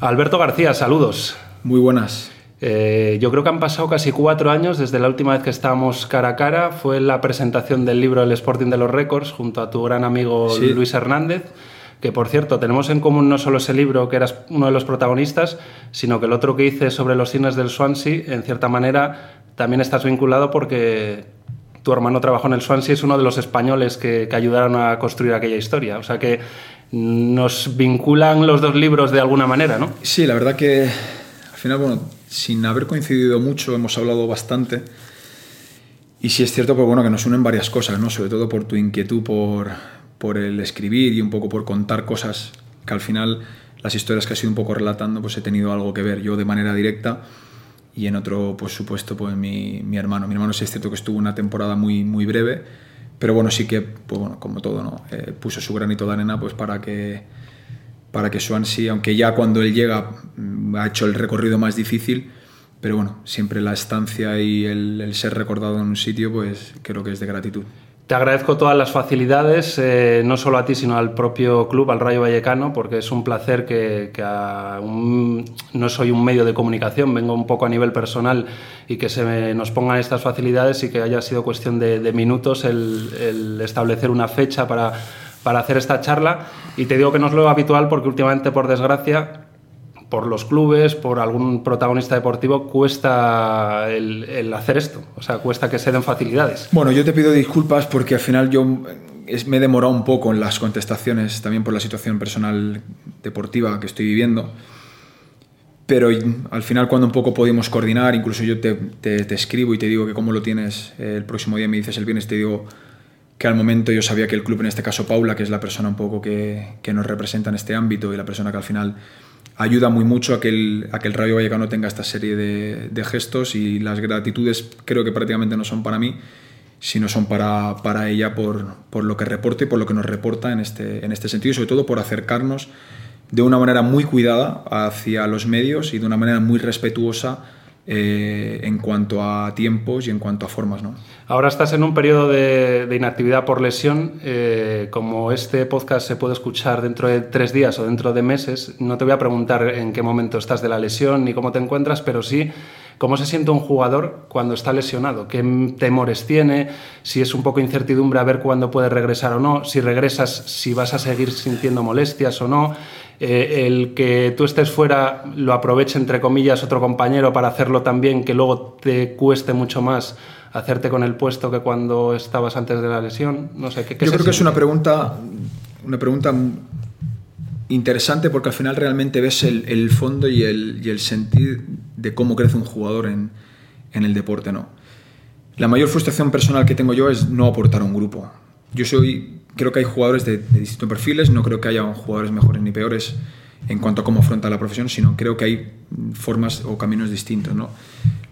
Alberto García, saludos. Muy buenas. Eh, yo creo que han pasado casi cuatro años desde la última vez que estábamos cara a cara. Fue la presentación del libro El Sporting de los Récords junto a tu gran amigo Luis Hernández. Que por cierto, tenemos en común no solo ese libro, que eras uno de los protagonistas, sino que el otro que hice sobre los cines del Swansea, en cierta manera, también estás vinculado porque tu hermano trabajó en el Swansea, es uno de los españoles que, que ayudaron a construir aquella historia. O sea que nos vinculan los dos libros de alguna manera, ¿no? Sí, la verdad que al final, bueno, sin haber coincidido mucho, hemos hablado bastante. Y sí es cierto, pues bueno, que nos unen varias cosas, ¿no? Sobre todo por tu inquietud por, por el escribir y un poco por contar cosas que al final las historias que has ido un poco relatando, pues he tenido algo que ver yo de manera directa y en otro, pues supuesto, pues mi, mi hermano. Mi hermano sí es cierto que estuvo una temporada muy, muy breve, pero bueno, sí que, pues bueno, como todo, ¿no? Eh, puso su granito de arena pues para que, para que Swansea, aunque ya cuando él llega mm, ha hecho el recorrido más difícil, pero bueno, siempre la estancia y el, el ser recordado en un sitio, pues creo que es de gratitud. Te agradezco todas las facilidades, eh, no solo a ti, sino al propio club, al Rayo Vallecano, porque es un placer que, que un, no soy un medio de comunicación, vengo un poco a nivel personal y que se me, nos pongan estas facilidades y que haya sido cuestión de, de minutos el, el, establecer una fecha para, para hacer esta charla. Y te digo que no es lo habitual porque últimamente, por desgracia, por los clubes, por algún protagonista deportivo, cuesta el, hacer esto. O sea, cuesta que se den facilidades. Bueno, yo te pido disculpas porque al final yo me he demorado un poco en las contestaciones, también por la situación personal deportiva que estoy viviendo. Pero al final cuando un poco pudimos coordinar, incluso yo te, escribo y te digo que cómo lo tienes el próximo día, me dices el viernes, te digo que al momento yo sabía que el club, en este caso Paula, que es la persona un poco que, que nos representa en este ámbito y la persona que al final ayuda muy mucho a que el, a que el Rayo Vallecano tenga esta serie de, gestos y las gratitudes creo que prácticamente no son para mí, sino son para, para ella por, por, lo que reporta y por lo que nos reporta en este, en este sentido y sobre todo por acercarnos de una manera muy cuidada hacia los medios y de una manera muy respetuosa eh, en cuanto a tiempos y en cuanto a formas. ¿no? Ahora estás en un periodo de, inactividad por lesión. Eh, como este podcast se puede escuchar dentro de tres días o dentro de meses, no te voy a preguntar en qué momento estás de la lesión ni cómo te encuentras, pero sí cómo se siente un jugador cuando está lesionado, qué temores tiene, si es un poco incertidumbre a ver cuándo puede regresar o no, si regresas, si vas a seguir sintiendo molestias o no. Eh, el que tú estés fuera lo aproveche, entre comillas, otro compañero para hacerlo también, que luego te cueste mucho más hacerte con el puesto que cuando estabas antes de la lesión. No sé, ¿qué, qué Yo creo siente? que es una pregunta, una pregunta interesante porque al final realmente ves el, el fondo y el, y el, sentir de cómo crece un jugador en, en, el deporte. ¿no? La mayor frustración personal que tengo yo es no aportar a un grupo. Yo soy, creo que hay jugadores de, distintos perfiles, no creo que haya jugadores mejores ni peores en cuanto a cómo afronta la profesión, sino creo que hay formas o caminos distintos. ¿no?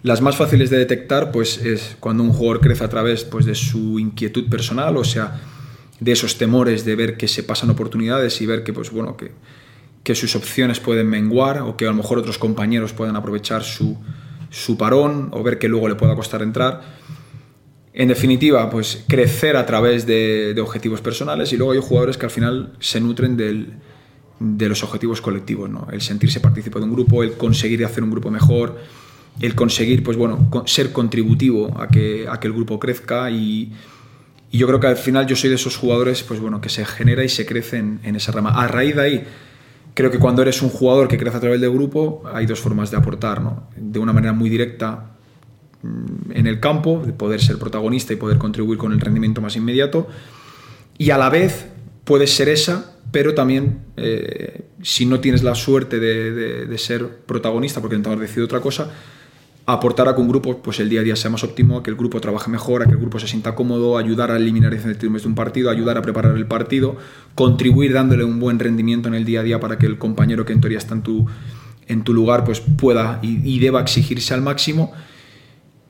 Las más fáciles de detectar pues, es cuando un jugador crece a través pues, de su inquietud personal, o sea, de esos temores de ver que se pasan oportunidades y ver que, pues, bueno, que, que sus opciones pueden menguar o que a lo mejor otros compañeros puedan aprovechar su, su parón o ver que luego le pueda costar entrar. En definitiva, pues crecer a través de, objetivos personales y luego hay jugadores que al final se nutren de los objetivos colectivos, ¿no? el sentirse partícipe de un grupo, el conseguir hacer un grupo mejor, el conseguir pues, bueno, ser contributivo a que, el grupo crezca y, yo creo que al final yo soy de esos jugadores pues bueno, que se genera y se crece en, en, esa rama. A raíz de ahí, creo que cuando eres un jugador que crece a través del grupo, hay dos formas de aportar. ¿no? De una manera muy directa en el campo, de poder ser protagonista y poder contribuir con el rendimiento más inmediato. Y a la vez puedes ser esa, pero también eh, si no tienes la suerte de, ser protagonista porque el entrenador decide otra cosa, aportar a que un grupo pues el día a día sea más óptimo, a que el grupo trabaje mejor, a que el grupo se sienta cómodo, ayudar a eliminar incertidumbres de un partido, ayudar a preparar el partido, contribuir dándole un buen rendimiento en el día a día para que el compañero que en teoría está en tu, en tu lugar pues pueda y deba exigirse al máximo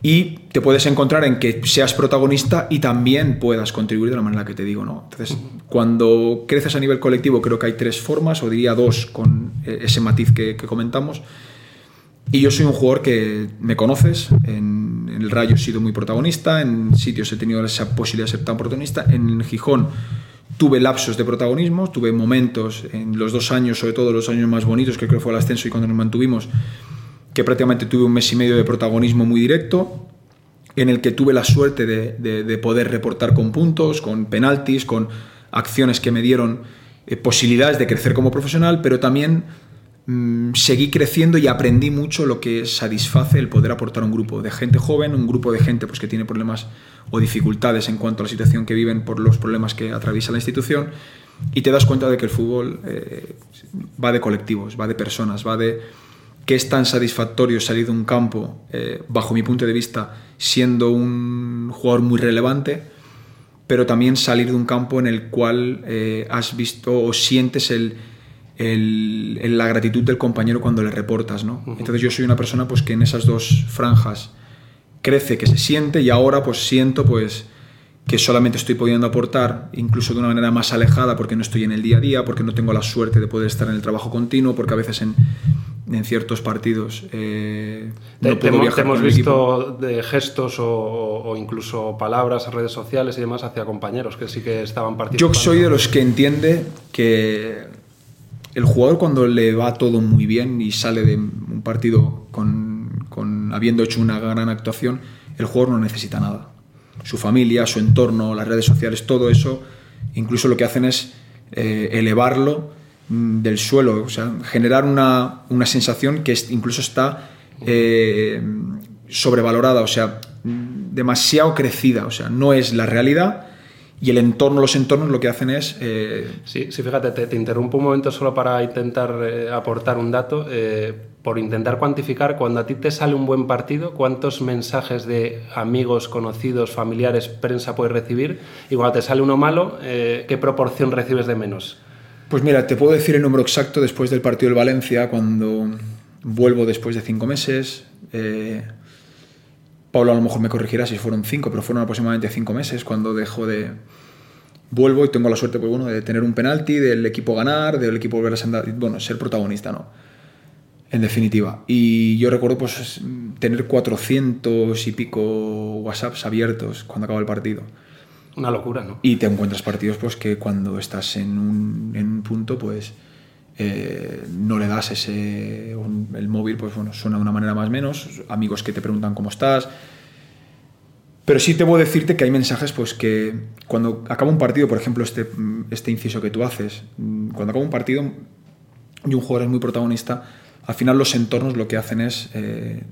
y te puedes encontrar en que seas protagonista y también puedas contribuir de la manera que te digo, ¿no? Entonces, cuando creces a nivel colectivo creo que hay tres formas, o diría dos, con ese matiz que, que comentamos, y yo soy un jugador que me conoces, en, en, el Rayo he sido muy protagonista, en sitios he tenido esa posibilidad de ser tan protagonista, en Gijón tuve lapsos de protagonismo, tuve momentos en los dos años, sobre todo los años más bonitos, que creo que fue el ascenso y cuando nos mantuvimos, que prácticamente tuve un mes y medio de protagonismo muy directo, en el que tuve la suerte de, poder reportar con puntos, con penaltis, con acciones que me dieron eh, posibilidades de crecer como profesional, pero también mm, seguí creciendo y aprendí mucho lo que satisface el poder aportar a un grupo de gente joven, un grupo de gente pues, que tiene problemas o dificultades en cuanto a la situación que viven por los problemas que atraviesa la institución, y te das cuenta de que el fútbol eh, va de colectivos, va de personas, va de que es tan satisfactorio salir de un campo, eh, bajo mi punto de vista, siendo un jugador muy relevante, pero también salir de un campo en el cual eh, has visto o sientes el, la gratitud del compañero cuando le reportas. ¿no? Entonces yo soy una persona pues, que en esas dos franjas crece, que se siente y ahora pues siento pues que solamente estoy pudiendo aportar, incluso de una manera más alejada, porque no estoy en el día a día, porque no tengo la suerte de poder estar en el trabajo continuo, porque a veces en, en ciertos partidos. Eh, no te, hemos visto de gestos o, incluso palabras redes sociales y demás hacia compañeros que sí que estaban participando. Yo soy de los que entiende que el jugador cuando le va todo muy bien y sale de un partido con, con habiendo hecho una gran actuación, el jugador no necesita nada. Su familia, su entorno, las redes sociales, todo eso, incluso lo que hacen es eh, elevarlo del suelo, o sea, generar una, una sensación que incluso está eh, sobrevalorada, o sea, demasiado crecida, o sea, no es la realidad y el entorno, los entornos lo que hacen es... Eh, sí, sí, fíjate, te, interrumpo un momento solo para intentar eh, aportar un dato, por intentar cuantificar, cuando a ti te sale un buen partido, cuántos mensajes de amigos, conocidos, familiares, prensa puedes recibir, y cuando te sale uno malo, ¿qué proporción recibes de menos? Pues mira, te puedo decir el número exacto después del partido del Valencia, cuando vuelvo después de cinco meses. Eh, Pablo a lo mejor me corregirá si fueron cinco, pero fueron aproximadamente cinco meses cuando dejo de... Vuelvo y tengo la suerte pues, bueno, de tener un penalti, del equipo ganar, del equipo volver a ser, bueno, ser protagonista, ¿no? En definitiva. Y yo recuerdo pues, tener 400 y pico WhatsApps abiertos cuando acaba el partido. Una locura, ¿no? Y te encuentras partidos pues que cuando estás en un, en un punto, pues eh, no le das ese... el móvil, pues bueno, suena de una manera más o menos, amigos que te preguntan cómo estás. Pero sí a decirte que hay mensajes pues que cuando acaba un partido, por ejemplo, este, este inciso que tú haces, cuando acaba un partido y un jugador es muy protagonista, al final los entornos lo que hacen es eh,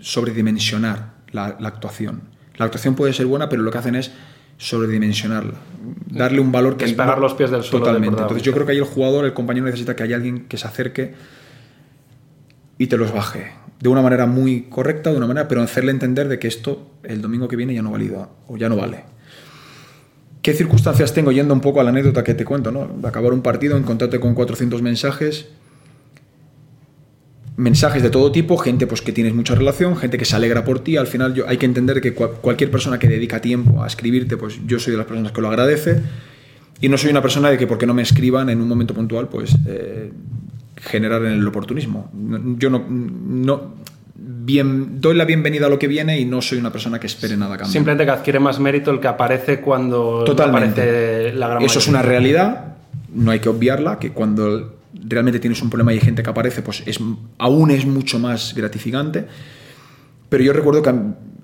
sobredimensionar la actuación. La actuación puede ser buena, pero lo que hacen es sobredimensionarla, darle un valor que es pagar los pies del suelo. Totalmente. Entonces yo creo que ahí el jugador, el compañero necesita que haya alguien que se acerque y te los baje de una manera muy correcta, de una manera, pero hacerle entender de que esto el domingo que viene ya no valida o ya no vale. ¿Qué circunstancias tengo yendo un poco a la anécdota que te cuento, no? De acabar un partido, encontrarte con 400 mensajes mensajes de todo tipo, gente pues que tienes mucha relación, gente que se alegra por ti. Al final yo, hay que entender que cualquier persona que dedica tiempo a escribirte, pues yo soy de las personas que lo agradece. Y no soy una persona de que porque no me escriban en un momento puntual, pues eh, generar el oportunismo. Yo no, no bien, doy la bienvenida a lo que viene y no soy una persona que espere nada cambio. Simplemente que adquiere más mérito el que aparece cuando Totalmente. aparece la gran Eso es una realidad, no hay que obviarla, que cuando realmente tienes un problema y hay gente que aparece, pues es, aún es mucho más gratificante. Pero yo recuerdo que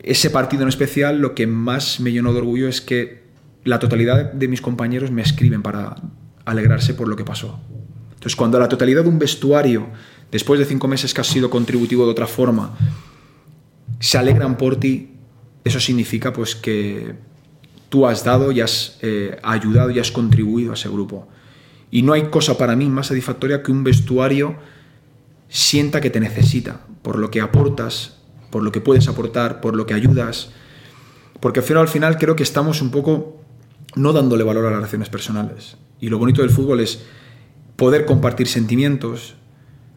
ese partido en especial lo que más me llenó de orgullo es que la totalidad de mis compañeros me escriben para alegrarse por lo que pasó. Entonces, cuando la totalidad de un vestuario, después de cinco meses que has sido contributivo de otra forma, se alegran por ti, eso significa pues que tú has dado y has eh, ayudado y has contribuido a ese grupo. Y no hay cosa para mí más satisfactoria que un vestuario sienta que te necesita, por lo que aportas, por lo que puedes aportar, por lo que ayudas. Porque al final, al final creo que estamos un poco no dándole valor a las relaciones personales. Y lo bonito del fútbol es poder compartir sentimientos,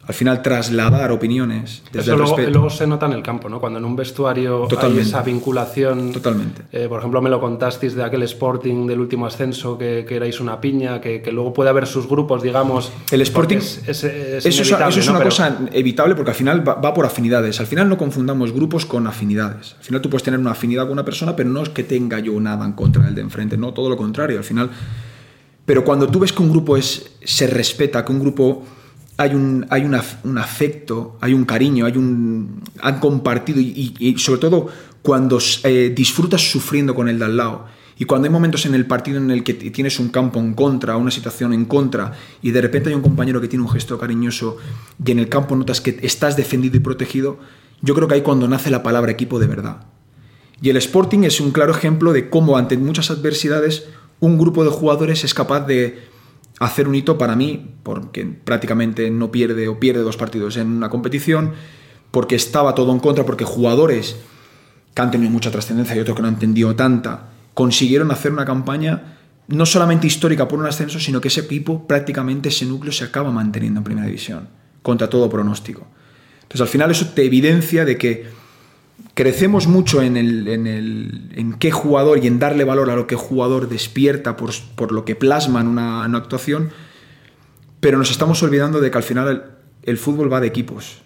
al final trasladar opiniones. Desde Eso luego, se nota en el campo, ¿no? Cuando en un vestuario hay esa vinculación. Totalmente. Eh, por ejemplo, me lo contasteis de aquel Sporting del último ascenso, que, que erais una piña, que, que, luego puede haber sus grupos, digamos. El Sporting. Es, es, eso, es, una cosa evitable porque al final va, por afinidades. Al final no confundamos grupos con afinidades. Al final tú puedes tener una afinidad con una persona, pero no es que tenga yo nada en contra del de enfrente, no, todo lo contrario. Al final Pero cuando tú ves que un grupo es, se respeta, que un grupo hay un, hay un afecto, hay un cariño, hay un, han compartido y, sobre todo cuando eh, disfrutas sufriendo con el de al lado y cuando hay momentos en el partido en el que tienes un campo en contra, una situación en contra, y de repente hay un compañero que tiene un gesto cariñoso y en el campo notas que estás defendido y protegido, yo creo que ahí cuando nace la palabra equipo de verdad. Y el Sporting es un claro ejemplo de cómo ante muchas adversidades un grupo de jugadores es capaz de hacer un hito para mí, porque prácticamente no pierde o pierde dos partidos en una competición, porque estaba todo en contra, porque jugadores que han tenido mucha trascendencia y otros que no han tenido tanta, consiguieron hacer una campaña no solamente histórica por un ascenso, sino que ese equipo, prácticamente ese núcleo, se acaba manteniendo en primera división, contra todo pronóstico. Entonces, al final, eso te evidencia de que crecemos mucho en, el, en, qué jugador y en darle valor a lo que jugador despierta por, lo que plasma en una, actuación, pero nos estamos olvidando de que al final el fútbol va de equipos.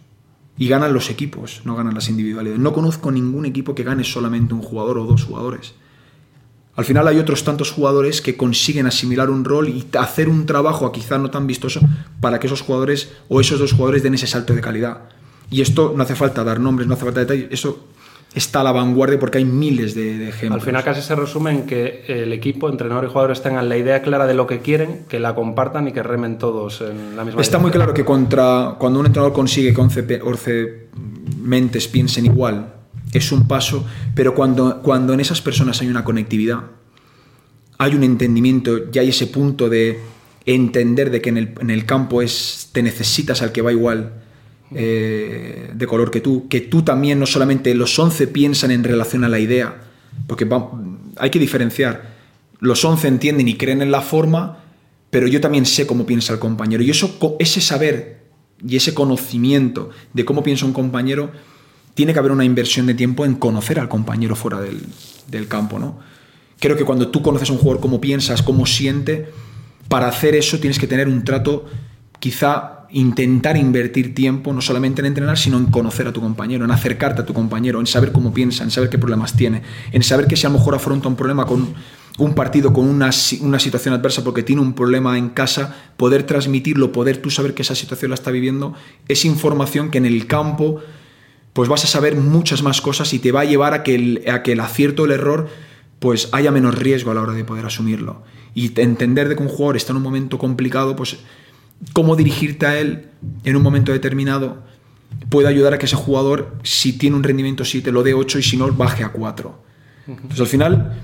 Y ganan los equipos, no ganan las individualidades. No conozco ningún equipo que gane solamente un jugador o dos jugadores. Al final hay otros tantos jugadores que consiguen asimilar un rol y hacer un trabajo quizá no tan vistoso para que esos jugadores o esos dos jugadores den ese salto de calidad. Y esto no hace falta dar nombres, no hace falta detalles, eso está a la vanguardia porque hay miles de, ejemplos. Al final casi se resume en que el equipo, entrenador y jugadores tengan la idea clara de lo que quieren, que la compartan y que remen todos en la misma Está muy claro que contra, cuando un entrenador consigue que 11 mentes piensen igual, es un paso, pero cuando, cuando en esas personas hay una conectividad, hay un entendimiento y hay ese punto de entender de que en el, en el campo es, te necesitas al que va igual eh, de color que tú, que tú también no solamente los 11 piensan en relación a la idea, porque hay que diferenciar, los 11 entienden y creen en la forma, pero yo también sé cómo piensa el compañero. Y eso, ese saber y ese conocimiento de cómo piensa un compañero tiene que haber una inversión de tiempo en conocer al compañero fuera del, campo, ¿no? Creo que cuando tú conoces a un jugador cómo piensas, cómo siente, para hacer eso tienes que tener un trato, quizá intentar invertir tiempo, no solamente en entrenar, sino en conocer a tu compañero, en acercarte a tu compañero, en saber cómo piensa, en saber qué problemas tiene, en saber que si a lo mejor afronta un problema con un partido, con una, situación adversa porque tiene un problema en casa, poder transmitirlo, poder tú saber que esa situación la está viviendo, es información que en el campo pues vas a saber muchas más cosas y te va a llevar a que el, a que el acierto o el error pues haya menos riesgo a la hora de poder asumirlo. Y entender de que un jugador está en un momento complicado, pues cómo dirigirte a él en un momento determinado puede ayudar a que ese jugador, si tiene un rendimiento 7, lo dé 8 y si no, baje a 4. Entonces al final,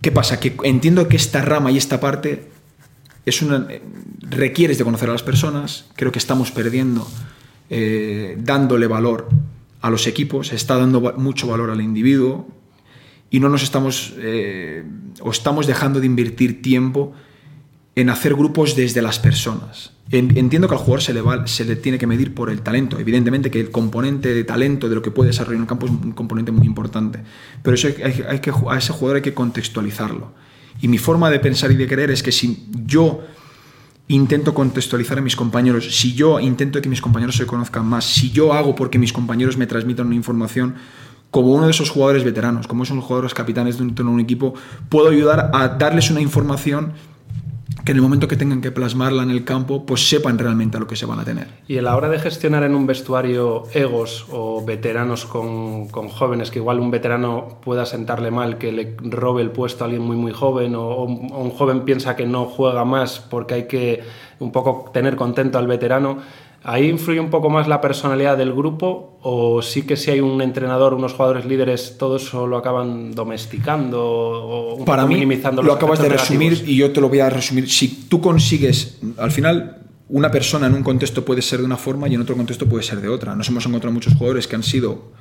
¿qué pasa? Que entiendo que esta rama y esta parte es una, requieres de conocer a las personas, creo que estamos perdiendo eh, dándole valor a los equipos, está dando mucho valor al individuo y no nos estamos eh, o estamos dejando de invertir tiempo en hacer grupos desde las personas. Entiendo que al jugador se le, va, se le tiene que medir por el talento. Evidentemente que el componente de talento de lo que puede desarrollar en un campo es un componente muy importante. Pero eso hay, que, a ese jugador hay que contextualizarlo. Y mi forma de pensar y de creer es que si yo intento contextualizar a mis compañeros, si yo intento que mis compañeros se conozcan más, si yo hago porque mis compañeros me transmitan una información, como uno de esos jugadores veteranos, como esos jugadores capitanes de un equipo, puedo ayudar a darles una información que en el momento que tengan que plasmarla en el campo, pues sepan realmente a lo que se van a tener. Y a la hora de gestionar en un vestuario egos o veteranos con, con jóvenes, que igual un veterano pueda sentarle mal, que le robe el puesto a alguien muy muy joven, o, un joven piensa que no juega más porque hay que un poco tener contento al veterano, ¿Ahí influye un poco más la personalidad del grupo o sí que si hay un entrenador, unos jugadores líderes, todo eso lo acaban domesticando o Para mí, minimizando lo acabas de resumir y yo te lo voy a resumir. Si tú consigues, al final, una persona en un contexto puede ser de una forma y en otro contexto puede ser de otra. Nos hemos encontrado muchos jugadores que han sido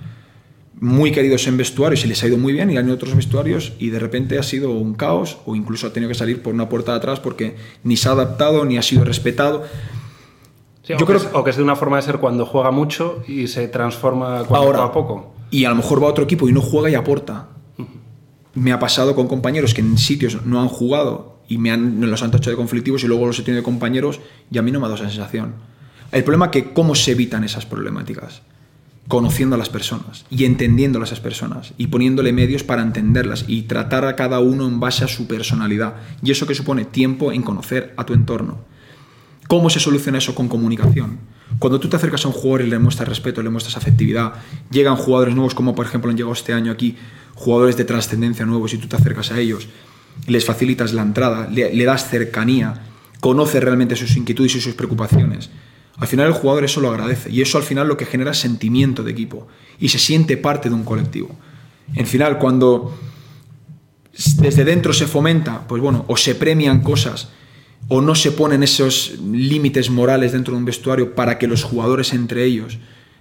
muy queridos en vestuarios y les ha ido muy bien y han ido otros vestuarios y de repente ha sido un caos o incluso ha tenido que salir por una puerta de atrás porque ni se ha adaptado ni ha sido respetado yo creo que es, o que es de una forma de ser cuando juega mucho y se transforma cuando a poco. Y a lo mejor va a otro equipo y no juega y aporta. Me ha pasado con compañeros que en sitios no han jugado y me, han, los han tachado de conflictivos y luego los he tenido de compañeros y a mí no me ha dado esa sensación. El problema es que cómo se evitan esas problemáticas. conociendo a las personas y entendiendo a esas personas y poniéndole medios para entenderlas y tratar a cada uno en base a su personalidad. Y eso que supone tiempo en conocer a tu entorno. ¿Cómo se soluciona eso con comunicación? Cuando tú te acercas a un jugador y le muestras respeto, le muestras afectividad, llegan jugadores nuevos como por ejemplo han llegado este año aquí, jugadores de trascendencia nuevos y tú te acercas a ellos, les facilitas la entrada, le, das cercanía, conoces realmente sus inquietudes y sus preocupaciones al final el jugador eso lo agradece y eso al final lo que genera es sentimiento de equipo y se siente parte de un colectivo. En final, cuando desde dentro se fomenta, pues bueno, o se premian cosas o no se ponen esos límites morales dentro de un vestuario para que los jugadores entre ellos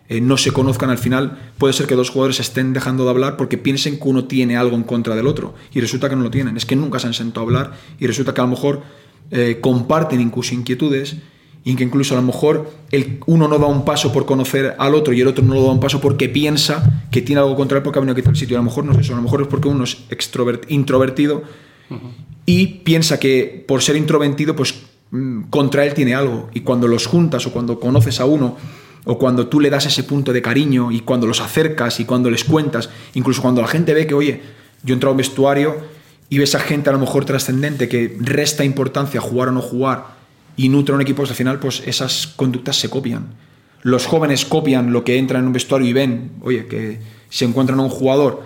eh, no se conozcan al final, puede ser que dos jugadores estén dejando de hablar porque piensen que uno tiene algo en contra del otro y resulta que no lo tienen. Es que nunca se han sentado a hablar y resulta que a lo mejor eh, comparten incluso inquietudes y que incluso a lo mejor el, uno no da un paso por conocer al otro y el otro no lo da un paso porque piensa que tiene algo contra él porque ha venido a quitar el sitio. A lo mejor no es eso, a lo mejor es porque uno es introvertido y piensa que por ser introvertido, pues mm, contra él tiene algo. Y cuando los juntas o cuando conoces a uno o cuando tú le das ese punto de cariño y cuando los acercas y cuando les cuentas, incluso cuando la gente ve que, oye, yo he entrado a un vestuario y ves a gente a lo mejor trascendente que resta importancia a jugar o no jugar y nutre un equipo, pues al final pues esas conductas se copian. Los jóvenes copian lo que entra en un vestuario y ven, oye, que se encuentran a un jugador,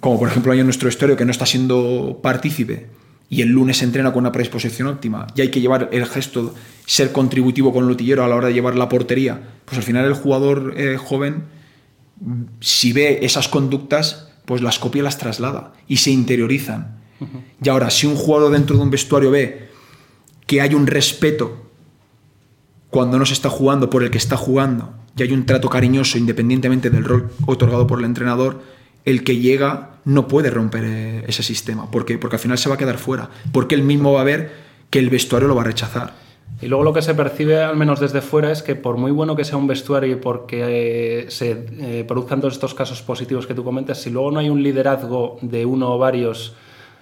como por ejemplo hay en nuestro vestuario, que no está siendo partícipe y el lunes se entrena con una predisposición óptima y hay que llevar el gesto, ser contributivo con el lutillero a la hora de llevar la portería, pues al final el jugador eh, joven, si ve esas conductas, pues las copia y las traslada y se interiorizan. Y ahora, si un jugador dentro de un vestuario ve que hay un respeto cuando no se está jugando por el que está jugando y hay un trato cariñoso independientemente del rol otorgado por el entrenador, el que llega no puede romper eh, ese sistema. ¿Por Porque al final se va a quedar fuera. Porque él mismo va a ver que el vestuario lo va a rechazar. Y luego lo que se percibe, al menos desde fuera, es que por muy bueno que sea un vestuario y porque eh, se eh, produzcan todos estos casos positivos que tú comentas, si luego no hay un liderazgo de uno o varios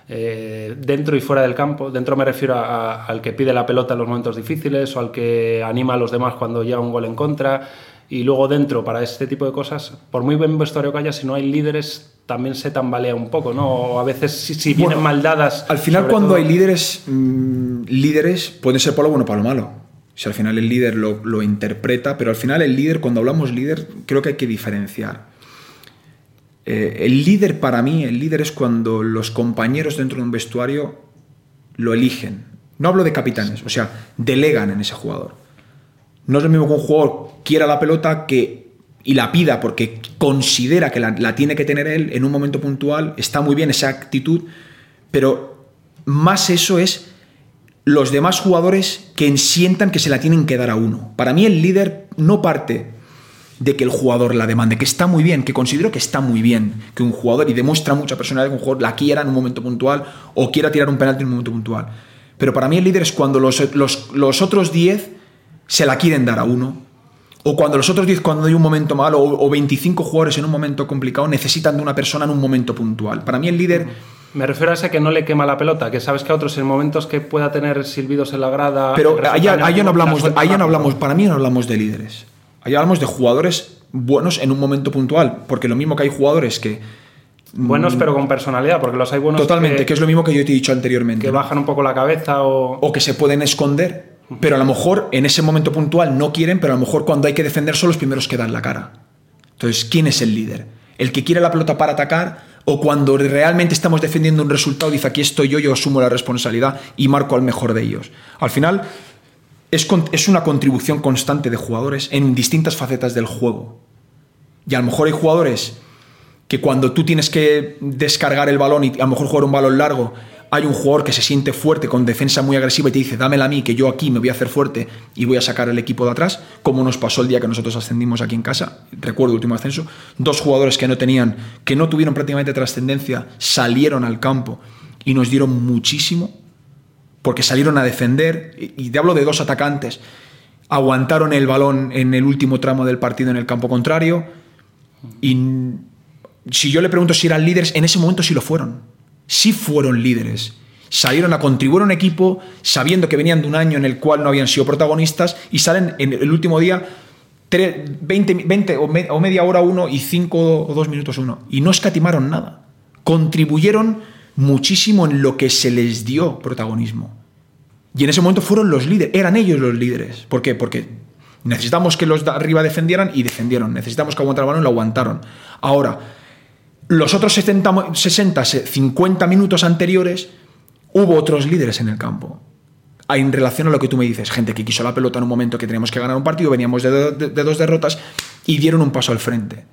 dentro y fuera del campo. Dentro me refiero al que pide la pelota en los momentos difíciles o al que anima a los demás cuando llega un gol en contra. Y luego dentro, para este tipo de cosas, por muy buen vestuario que haya, si no hay líderes, también se tambalea un poco, ¿no? O a veces si, vienen mal dadas... Al final cuando hay líderes, mm, líderes pueden ser para lo bueno o para lo malo. Si al final el líder lo, lo interpreta, pero al final el líder, cuando hablamos líder, creo que hay que diferenciar eh, el líder para mí, el líder es cuando los compañeros dentro de un vestuario lo eligen. No hablo de capitanes, o sea, delegan en ese jugador. No es lo mismo que un jugador quiera la pelota que, y la pida porque considera que la, tiene que tener él en un momento puntual. Está muy bien esa actitud, pero más eso es los demás jugadores que sientan que se la tienen que dar a uno. Para mí el líder no parte de que el jugador la demande, que está muy bien, que considero que está muy bien que un jugador, y demuestra mucha personalidad que un jugador la quiera en un momento puntual o quiera tirar un penalti en un momento puntual. Pero para mí el líder es cuando los, los, otros 10 se la quieren dar a uno, o cuando los otros 10, cuando hay un momento malo, o, 25 jugadores en un momento complicado, necesitan de una persona en un momento puntual. Para mí el líder... Me refiero a ese que no le quema la pelota, que sabes que a otros en momentos que pueda tener silbidos en la grada... Pero allá, no hablamos, allá no hablamos, para mí no hablamos de líderes. Ahí hablamos de jugadores buenos en un momento puntual, porque lo mismo que hay jugadores que... Buenos pero con personalidad, porque los hay buenos... Totalmente, que, es lo mismo que yo te he dicho anteriormente. Que bajan un poco la cabeza o... O que se pueden esconder, pero a lo mejor en ese momento puntual no quieren, pero a lo mejor cuando hay que defender son los primeros que dan la cara. Entonces, ¿quién es el líder? ¿El que quiere la pelota para atacar o cuando realmente estamos defendiendo un resultado dice aquí estoy yo, yo asumo la responsabilidad y marco al mejor de ellos? Al final, es, una contribución constante de jugadores en distintas facetas del juego. Y a lo mejor hay jugadores que cuando tú tienes que descargar el balón y a lo mejor jugar un balón largo, hay un jugador que se siente fuerte con defensa muy agresiva y te dice, dámela a mí, que yo aquí me voy a hacer fuerte y voy a sacar el equipo de atrás, como nos pasó el día que nosotros ascendimos aquí en casa, recuerdo el último ascenso, dos jugadores que no tenían, que no tuvieron prácticamente trascendencia, salieron al campo y nos dieron muchísimo porque salieron a defender, y te hablo de dos atacantes, aguantaron el balón en el último tramo del partido en el campo contrario, y si yo le pregunto si eran líderes, en ese momento sí lo fueron, sí fueron líderes. Salieron a contribuir a un equipo sabiendo que venían de un año en el cual no habían sido protagonistas y salen en el último día 20, 20 o, media hora uno y 5 o 2 minutos uno. Y no escatimaron nada. Contribuyeron muchísimo en lo que se les dio protagonismo. Y en ese momento fueron los líderes, eran ellos los líderes. ¿Por qué? Porque necesitamos que los de arriba defendieran y defendieron. Necesitamos que aguantaran el balón y lo aguantaron. Ahora, los otros 60, 60, 50 minutos anteriores hubo otros líderes en el campo. En relación a lo que tú me dices, gente que quiso la pelota en un momento que teníamos que ganar un partido, veníamos de, dos derrotas y dieron un paso al frente.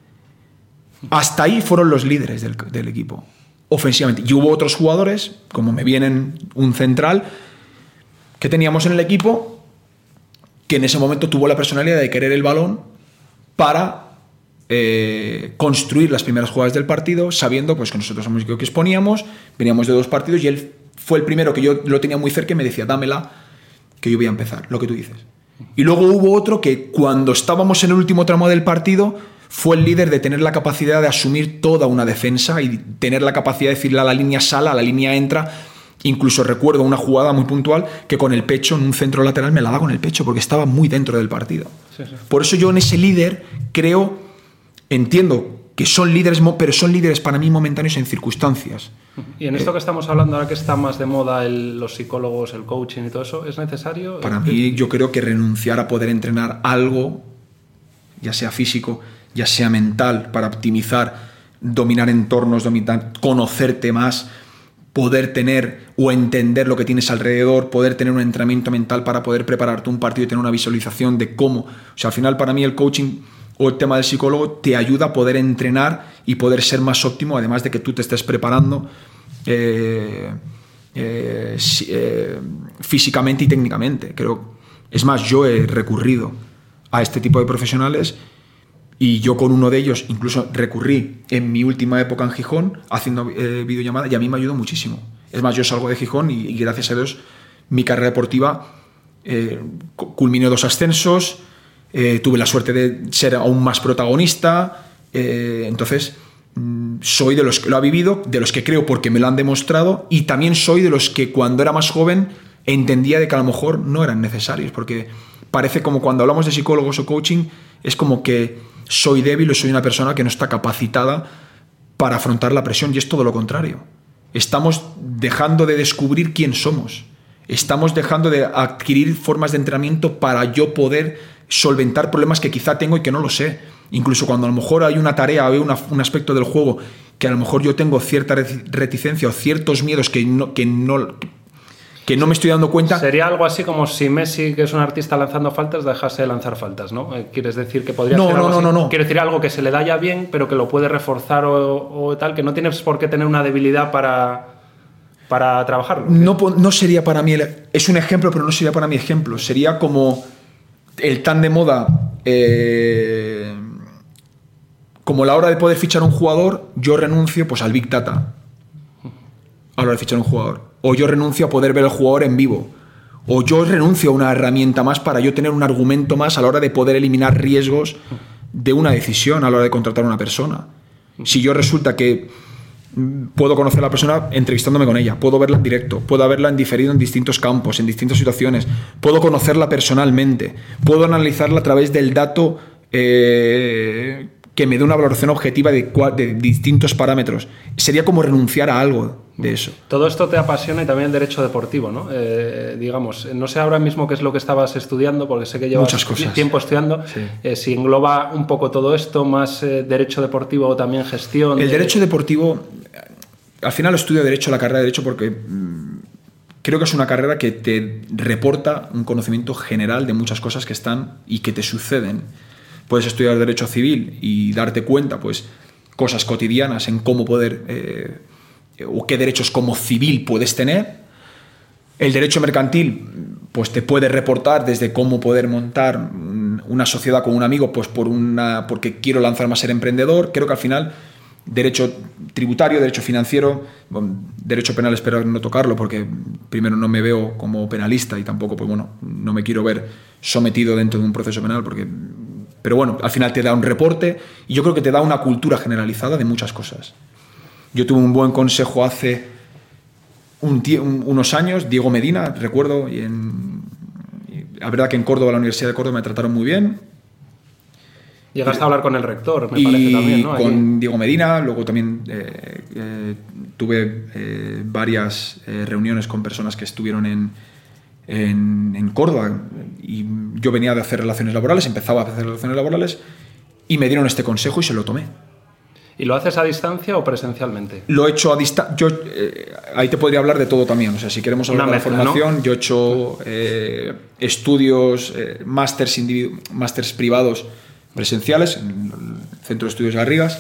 Hasta ahí fueron los líderes del, del equipo, ofensivamente. Y hubo otros jugadores, como me vienen un central, que teníamos en el equipo, que en ese momento tuvo la personalidad de querer el balón para eh, construir las primeras jugadas del partido, sabiendo pues, que nosotros somos que exponíamos, veníamos de dos partidos y él fue el primero que yo lo tenía muy cerca y me decía, dámela, que yo voy a empezar, lo que tú dices. Y luego hubo otro que cuando estábamos en el último tramo del partido, fue el líder de tener la capacidad de asumir toda una defensa y tener la capacidad de decirle a la línea sala, a la línea entra. Incluso recuerdo una jugada muy puntual que con el pecho, en un centro lateral, me la da con el pecho porque estaba muy dentro del partido. Por eso yo en ese líder creo entiendo que son líderes, pero son líderes para mí momentáneos en circunstancias. Y en esto que estamos hablando ahora que está más de moda los psicólogos, el coaching y todo eso, ¿es necesario? Para mí yo creo que renunciar a poder entrenar algo, ya sea físico, ya sea mental, para optimizar, dominar entornos, dominar, conocerte más, poder tener o entender lo que tienes alrededor, poder tener un entrenamiento mental para poder prepararte un partido y tener una visualización de cómo. O sea, al final para mí el coaching o el tema del psicólogo te ayuda a poder entrenar y poder ser más óptimo, además de que tú te estés preparando eh, eh, eh, físicamente y técnicamente. Creo, es más, yo he recurrido a este tipo de profesionales y yo con uno de ellos incluso recurrí en mi última época en Gijón haciendo videollamada y a mí me ayudó muchísimo. Es más, yo salgo de Gijón y, y gracias a Dios mi carrera deportiva culminó dos ascensos, eh, tuve la suerte de ser aún más protagonista, eh, entonces mm, soy de los que lo ha vivido, de los que creo porque me lo han demostrado y también soy de los que cuando era más joven entendía de que a lo mejor no eran necesarios, porque parece como cuando hablamos de psicólogos o coaching, es como que soy débil o soy una persona que no está capacitada para afrontar la presión y es todo lo contrario. Estamos dejando de descubrir quién somos. Estamos dejando de adquirir formas de entrenamiento para yo poder solventar problemas que quizá tengo y que no lo sé. Incluso cuando a lo mejor hay una tarea o un aspecto del juego que a lo mejor yo tengo cierta reticencia o ciertos miedos que no, que no, que no me estoy dando cuenta. Sería algo así como si Messi, que es un artista lanzando faltas, dejase de lanzar faltas, ¿no? Eh, ¿Quieres decir que podría no, no, no, no, no. Quiero decir algo que se le da ya bien, pero que lo puede reforzar o, tal, que no tienes por qué tener una debilidad para, para trabajarlo. No, sería para mí, es un ejemplo, pero no sería para mí ejemplo. Sería como el tan de moda eh, como la hora de poder fichar un jugador, yo renuncio pues al Big Data a la hora de fichar un jugador. O yo renuncio a poder ver al jugador en vivo. O yo renuncio a una herramienta más para yo tener un argumento más a la hora de poder eliminar riesgos de una decisión a la hora de contratar a una persona. Si yo resulta que puedo conocer a la persona entrevistándome con ella, puedo verla en directo, puedo verla en diferido en distintos campos, en distintas situaciones, puedo conocerla personalmente, puedo analizarla a través del dato eh, que me dé una valoración objetiva de, de, distintos parámetros. Sería como renunciar a algo de eso. Todo esto te apasiona y también el derecho deportivo, ¿no? Eh, digamos, no sé ahora mismo qué es lo que estabas estudiando, porque sé que llevas tiempo estudiando. Eh, si engloba un poco todo esto, más derecho deportivo o también gestión. El derecho deportivo al final estudio Derecho, la carrera de Derecho, porque mm, creo que es una carrera que te reporta un conocimiento general de muchas cosas que están y que te suceden. Puedes estudiar Derecho Civil y darte cuenta, pues, cosas cotidianas en cómo poder, eh, o qué derechos como civil puedes tener. El derecho mercantil, pues te puede reportar desde cómo poder montar una sociedad con un amigo, pues por una, porque quiero lanzarme a ser emprendedor. Creo que al final derecho tributario, derecho financiero, derecho penal espero no tocarlo porque primero no me veo como penalista y tampoco, pues bueno, no me quiero ver sometido dentro de un proceso penal porque... Pero bueno, al final te da un reporte y yo creo que te da una cultura generalizada de muchas cosas. Yo tuve un buen consejo hace unos años, Diego Medina, recuerdo, y en, la verdad que en Córdoba, la Universidad de Córdoba, me trataron muy bien. Llegaste a hablar con el rector, me parece también, ¿no? Con Diego Medina, luego también eh, eh, tuve eh, varias reuniones con personas que estuvieron en, en, en, Córdoba y yo venía de hacer relaciones laborales, empezaba a hacer relaciones laborales y me dieron este consejo y se lo tomé. ¿Y lo haces a distancia o presencialmente? Lo he hecho a distancia. Yo ahí te podría hablar de todo también. O sea, si queremos hablar de la formación, yo he hecho estudios, másters privados presenciales en el Centro de Estudios Garrigas.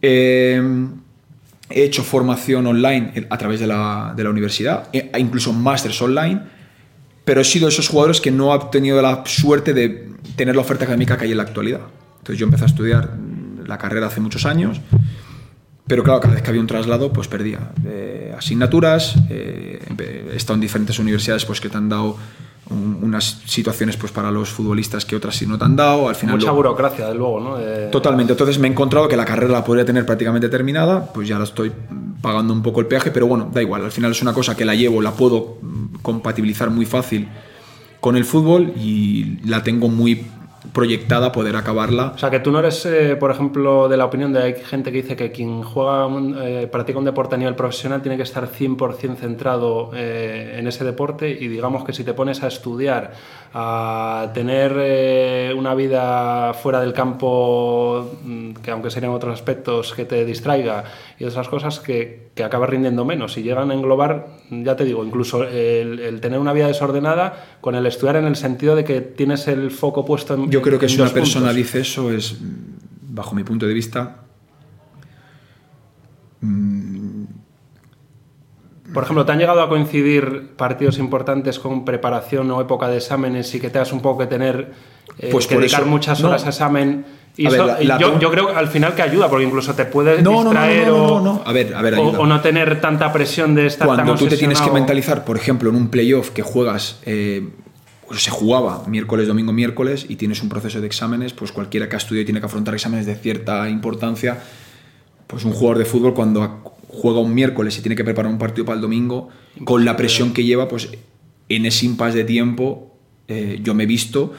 Eh, he hecho formación online a través de la, de la universidad, e incluso másters online, pero he sido de esos jugadores que no ha tenido la suerte de tener la oferta académica que hay en la actualidad. Entonces yo empecé a estudiar la carrera hace muchos años, pero claro, cada vez que había un traslado, pues perdía eh, asignaturas, eh, he estado en diferentes universidades pues, que te han dado unas situaciones pues para los futbolistas que otras sí no te han dado. Al final Mucha burocracia, de luego, ¿no? Totalmente. Entonces me he encontrado que la carrera la podría tener prácticamente terminada, pues ya la estoy pagando un poco el peaje, pero bueno, da igual. Al final es una cosa que la llevo, la puedo compatibilizar muy fácil con el fútbol y la tengo muy proyectada poder acabarla. O sea, que tú no eres, eh, por ejemplo, de la opinión de hay gente que dice que quien juega, eh, practica un deporte a nivel profesional tiene que estar 100% centrado eh, en ese deporte y digamos que si te pones a estudiar, a tener una vida fuera del campo, mm, que aunque serían otros aspectos que te distraiga y esas cosas, que, que acabas rindiendo menos. Y llegan a englobar, ya te digo, incluso el, tener una vida desordenada con el estudiar en el sentido de que tienes el foco puesto en yo creo que si una persona dice eso es, bajo mi punto de vista, mm, por ejemplo, ¿te han llegado a coincidir partidos importantes con preparación o época de exámenes y que tengas un poco que tener eh, pues que dedicar muchas horas a examen? Y, yo, creo al final que ayuda, porque incluso te puedes distraer o, a ver, a ver, o, no tener tanta presión de estar Cuando tú te tienes que mentalizar, por ejemplo, en un playoff que juegas eh, pues se jugaba miércoles, domingo, miércoles y tienes un proceso de exámenes, pues cualquiera que ha estudiado y tiene que afrontar exámenes de cierta importancia, pues un jugador de fútbol cuando juega un miércoles y tiene que preparar un partido para el domingo, con la presión que lleva, pues en ese impasse de tiempo eh, yo me he visto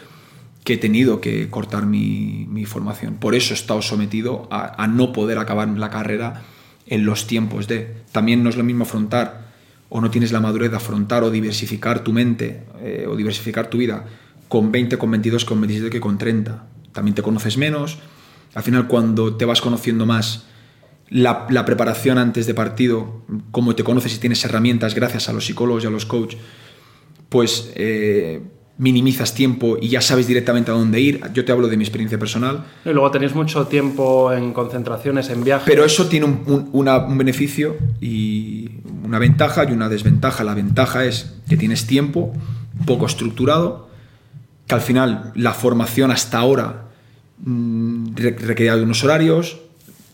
que he tenido que cortar mi, formación. Por eso he estado sometido a, no poder acabar la carrera en los tiempos de... También no es lo mismo afrontar o no tienes la madurez de afrontar o diversificar tu mente eh, o diversificar tu vida con 20, con 22, con 27 que con 30. También te conoces menos. Al final, cuando te vas conociendo más, la, preparación antes de partido, cómo te conoces y tienes herramientas gracias a los psicólogos y a los coaches, pues eh, minimizas tiempo y ya sabes directamente a dónde ir. Yo te hablo de mi experiencia personal. Y luego tenéis mucho tiempo en concentraciones, en viajes. Pero eso tiene un, un, beneficio y una ventaja y una desventaja. La ventaja es que tienes tiempo poco estructurado, que al final la formación hasta ahora mm, requería de unos horarios,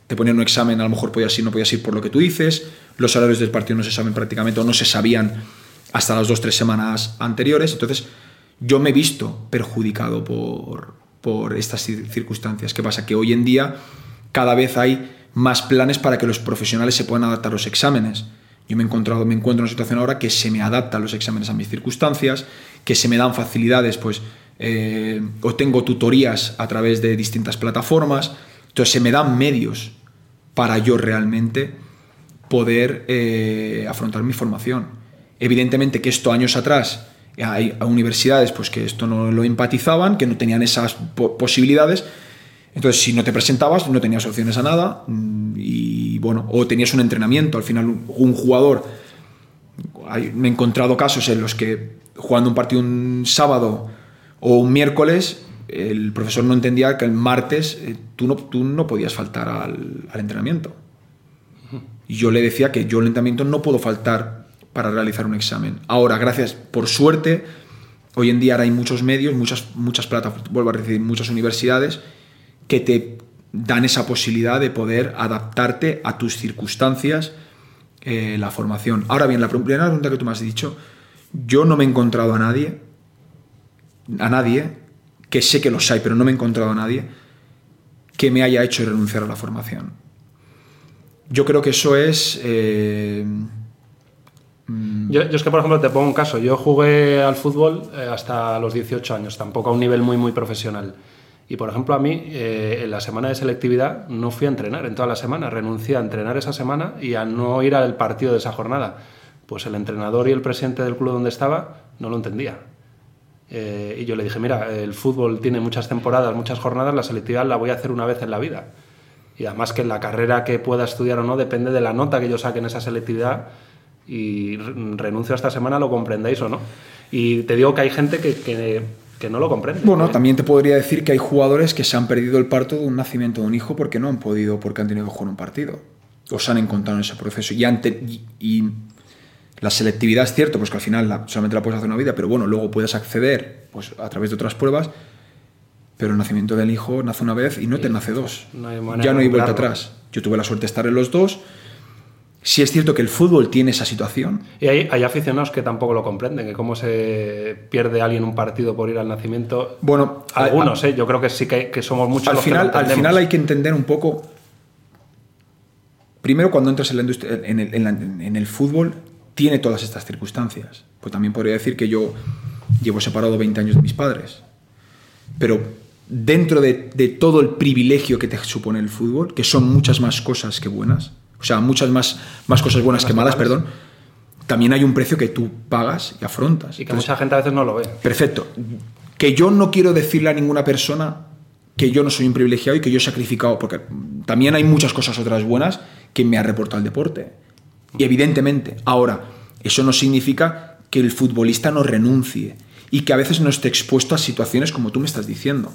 te ponían un examen, a lo mejor podías ir, no podías ir por lo que tú dices, los horarios del partido no se saben prácticamente o no se sabían hasta las dos, tres semanas anteriores, entonces yo me he visto perjudicado por, por estas circunstancias. ¿Qué pasa? Que hoy en día cada vez hay más planes para que los profesionales se puedan adaptar a los exámenes. Yo me he encontrado, me encuentro en una situación ahora que se me adaptan los exámenes a mis circunstancias, que se me dan facilidades, pues, eh, o tengo tutorías a través de distintas plataformas, entonces se me dan medios para yo realmente poder eh, afrontar mi formación. Evidentemente que esto años atrás hay universidades pues, que esto no lo empatizaban, que no tenían esas posibilidades. Entonces, si no te presentabas, no tenías opciones a nada. Mm, y bueno, o tenías un entrenamiento. Al final, un jugador. me he encontrado casos en los que jugando un partido un sábado o un miércoles, el profesor no entendía que el martes eh, tú, no, tú no podías faltar al, al entrenamiento. Y yo le decía que yo el entrenamiento no puedo faltar para realizar un examen. Ahora, gracias, por suerte, hoy en día hay muchos medios, muchas, muchas plataformas, vuelvo a decir, muchas universidades que te dan esa posibilidad de poder adaptarte a tus circunstancias eh, la formación. Ahora bien, la primera pregunta que tú me has dicho, yo no me he encontrado a nadie, a nadie, que sé que los hay, pero no me he encontrado a nadie que me haya hecho renunciar a la formación. Yo creo que eso es... Eh, Mm. Yo, es que, por ejemplo, te pongo un caso. Yo jugué al fútbol eh, hasta los 18 años, tampoco a un nivel muy, muy profesional. Y por ejemplo, a mí, eh, en la semana de selectividad, no fui a entrenar en toda la semana. Renuncié a entrenar esa semana y a no ir al partido de esa jornada. Pues el entrenador y el presidente del club donde estaba no lo entendía. Eh, y yo le dije, mira, el fútbol tiene muchas temporadas, muchas jornadas, la selectividad la voy a hacer una vez en la vida. Y además que la carrera que pueda estudiar o no depende de la nota que yo saque en esa selectividad y renuncio a esta semana, lo comprendáis o no. Y te digo que hay gente que, que que no lo comprende. Bueno, también te podría decir que hay jugadores que se han perdido el parto de un nacimiento de un hijo porque no han podido, porque han tenido que jugar un partido. O se han encontrado en ese proceso. Y, ante, y, la selectividad es cierto, pues que al final solamente la puedes hacer una vida, pero bueno, luego puedes acceder pues, a través de otras pruebas. Pero el nacimiento del hijo nace una vez y no te nace dos. ya no hay vuelta atrás. Yo tuve la suerte de estar en los dos Sí es cierto que el fútbol tiene esa situación. Y hay, hay, aficionados que tampoco lo comprenden, que cómo se pierde alguien un partido por ir al nacimiento. Bueno, algunos, ¿eh? yo creo que sí que, que somos muchos. Al, final, al final hay que entender un poco. Primero, cuando entras en, la industria, en, el, en, el, fútbol, tiene todas estas circunstancias. Pues también podría decir que yo llevo separado 20 años de mis padres. Pero dentro de, de todo el privilegio que te supone el fútbol, que son muchas más cosas que buenas, o sea, muchas más, más cosas buenas que malas, perdón, también hay un precio que tú pagas y afrontas. Y que mucha gente a veces no lo ve. Perfecto. Que yo no quiero decirle a ninguna persona que yo no soy un privilegiado y que yo he sacrificado, porque también hay muchas cosas otras buenas que me ha reportado el deporte. Y evidentemente, ahora, eso no significa que el futbolista no renuncie y que a veces no esté expuesto a situaciones como tú me estás diciendo.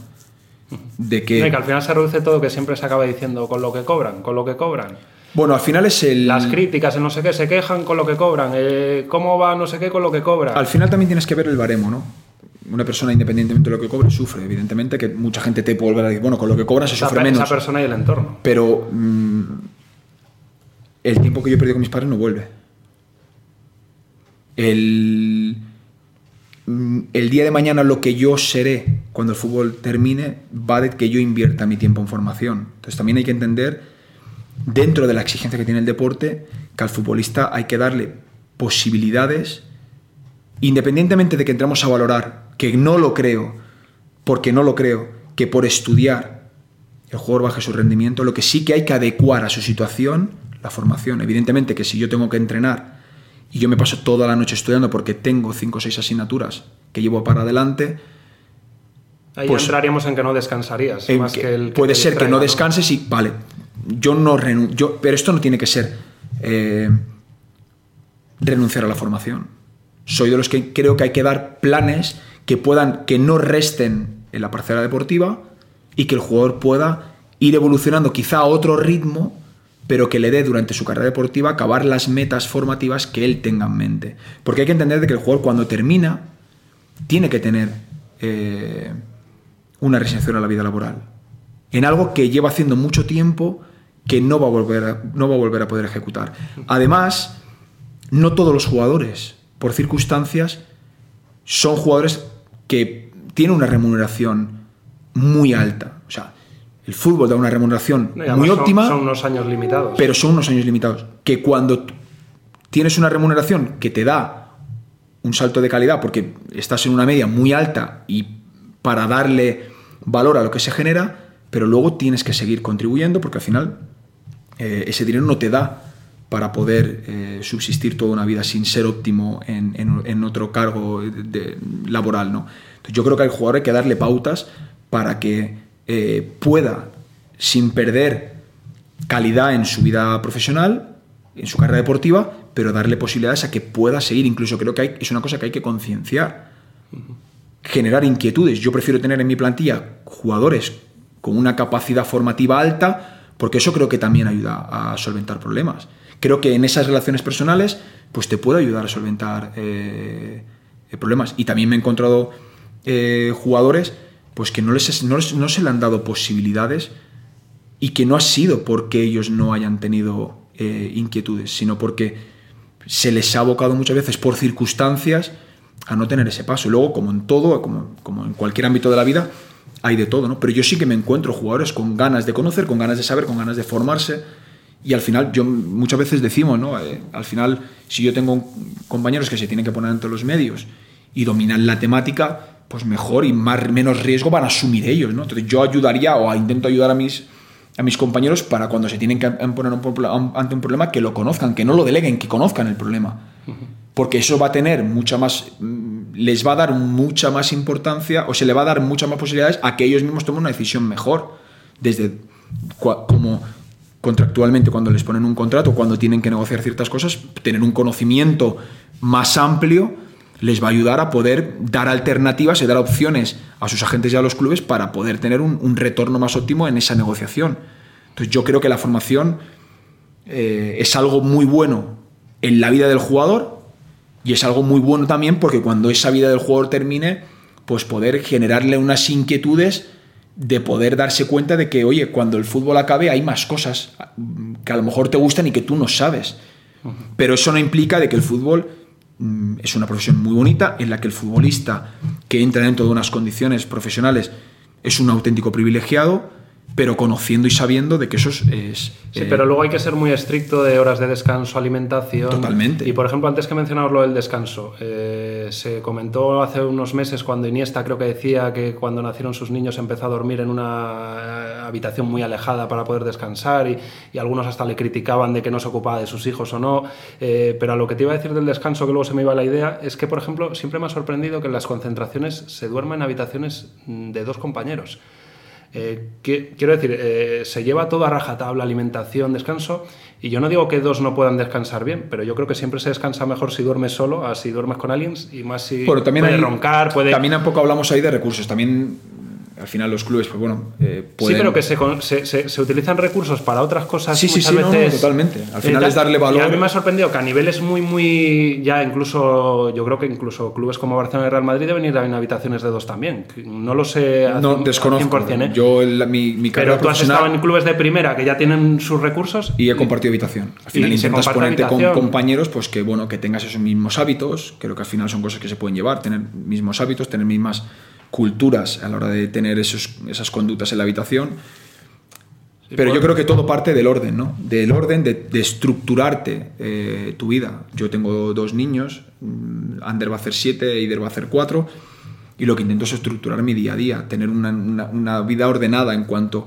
De que... que al final se reduce todo, que siempre se acaba diciendo con lo que cobran, con lo que cobran. Bueno, al final es el... Las críticas, no sé qué, se quejan con lo que cobran, eh, cómo va no sé qué con lo que cobran. Al final también tienes que ver el baremo, ¿no? Una persona, independientemente de lo que cobre, sufre. Evidentemente que mucha gente te puede volver a decir, bueno, con lo que cobras se sufre menos. Esa persona y el entorno. Pero mm, el tiempo que yo he perdido con mis padres no vuelve. El, mm, el día de mañana lo que yo seré cuando el fútbol termine va de que yo invierta mi tiempo en formación. Entonces también hay que entender dentro de la exigencia que tiene el deporte, que al futbolista hay que darle posibilidades, independientemente de que entremos a valorar, que no lo creo, porque no lo creo, que por estudiar el jugador baje su rendimiento, lo que sí que hay que adecuar a su situación, la formación. Evidentemente que si yo tengo que entrenar y yo me paso toda la noche estudiando porque tengo cinco o seis asignaturas que llevo para adelante, Ahí pues entraríamos en que no descansarías. Más que, el puede ser que no descanses y, vale, yo no renuncio, pero esto no tiene que ser eh, renunciar a la formación. Soy de los que creo que hay que dar planes que puedan, que no resten en la parcela deportiva y que el jugador pueda ir evolucionando quizá a otro ritmo, pero que le dé durante su carrera deportiva acabar las metas formativas que él tenga en mente. Porque hay que entender de que el jugador cuando termina tiene que tener eh, una resignación a la vida laboral. En algo que lleva haciendo mucho tiempo que no va a volver a, no va a, volver a poder ejecutar. Además, no todos los jugadores, por circunstancias, son jugadores que tienen una remuneración muy alta. O sea, el fútbol da una remuneración muy óptima. Son unos años limitados. Pero son unos años limitados. Que cuando tienes una remuneración que te da un salto de calidad porque estás en una media muy alta y para darle valor a lo que se genera, pero luego tienes que seguir contribuyendo porque al final eh, ese dinero no te da para poder eh, subsistir toda una vida sin ser óptimo en, otro cargo laboral. ¿no? yo creo que al jugador hay que darle pautas para que eh, pueda, sin perder calidad en su vida profesional, en su carrera deportiva, pero darle posibilidades a que pueda seguir. Incluso creo que es una cosa que hay que concienciar. Generar inquietudes. Yo prefiero tener en mi plantilla jugadores con una capacidad formativa alta porque eso creo que también ayuda a solventar problemas. Creo que en esas relaciones personales, pues te puede ayudar a solventar eh, problemas. Y también me he encontrado eh, jugadores pues que no, les, no, se le han dado posibilidades y que no ha sido porque ellos no hayan tenido eh, inquietudes, sino porque se les ha abocado muchas veces por circunstancias a no tener ese paso. Luego, como en todo, como, como en cualquier ámbito de la vida, hay de todo, ¿no? Pero yo sí que me encuentro jugadores con ganas de conocer, con ganas de saber, con ganas de formarse. Y al final, yo muchas veces decimos, ¿no? Eh, al final, si yo tengo compañeros que se tienen que poner ante los medios y dominan la temática, pues mejor y más, menos riesgo van a asumir ellos. ¿no? Entonces yo ayudaría o intento ayudar a mis, a mis compañeros para cuando se tienen que poner ante un problema que lo conozcan, que no lo deleguen, que conozcan el problema. Porque eso va a tener mucha más, mm, les va a dar mucha más importancia o se le va a dar muchas más posibilidades a que ellos mismos tomen una decisión mejor. Desde como contractualmente cuando les ponen un contrato, cuando tienen que negociar ciertas cosas, tener un conocimiento más amplio les va a ayudar a poder dar alternativas y dar opciones a sus agentes y a los clubes para poder tener un, retorno más óptimo en esa negociación. Entonces yo creo que la formación eh, es algo muy bueno en la vida del jugador y es algo muy bueno también porque cuando esa vida del jugador termine, pues poder generarle unas inquietudes de poder darse cuenta de que, oye, cuando el fútbol acabe hay más cosas que a lo mejor te gustan y que tú no sabes. Pero eso no implica de que el fútbol mm, es una profesión muy bonita en la que el futbolista que entra dentro de unas condiciones profesionales es un auténtico privilegiado pero conociendo y sabiendo de que eso es... sí, eh, pero luego hay que ser muy estricto de horas de descanso, alimentación. Totalmente. Y por ejemplo, antes que mencionabas lo del descanso, eh, se comentó hace unos meses cuando Iniesta creo que decía que cuando nacieron sus niños empezó a dormir en una eh, habitación muy alejada para poder descansar y, y algunos hasta le criticaban de que no se ocupaba de sus hijos o no. pero a lo que te iba a decir del descanso, que luego se me iba la idea, es que por ejemplo siempre me ha sorprendido que en las concentraciones se duerma en habitaciones de dos compañeros. Eh, quiero decir, eh, se lleva todo a rajatabla, alimentación, descanso, y yo no digo que dos no puedan descansar bien, pero yo creo que siempre se descansa mejor si duermes solo, a si duermes con aliens, y más si también puede roncar, puede... También un poco hablamos ahí de recursos, también al final los clubes, pues bueno, eh, Sí, pero que se, se, se, utilizan recursos para otras cosas sí, sí, sí, totalmente. Al final es darle valor. Y a mí me ha sorprendido que a niveles muy, muy... Ya incluso, yo creo que incluso clubes como Barcelona y Real Madrid deben ir a habitaciones de dos también. No lo sé No, desconozco. 100%, ¿eh? Yo, mi, mi Pero tú has estado en clubes de primera que ya tienen sus recursos. Y he compartido habitación. Al final intentas ponerte con compañeros pues que, bueno, que tengas esos mismos hábitos. Creo que al final son cosas que se pueden llevar. Tener mismos hábitos, tener mismas culturas a la hora de tener esos, esas conductas en la habitación. Pero yo creo que todo parte del orden, ¿no? Del orden de, estructurarte eh, tu vida. Yo tengo dos niños, mm, Ander va a hacer siete, Eider va a hacer cuatro, y lo que intento es estructurar mi día a día, tener una, una, vida ordenada en cuanto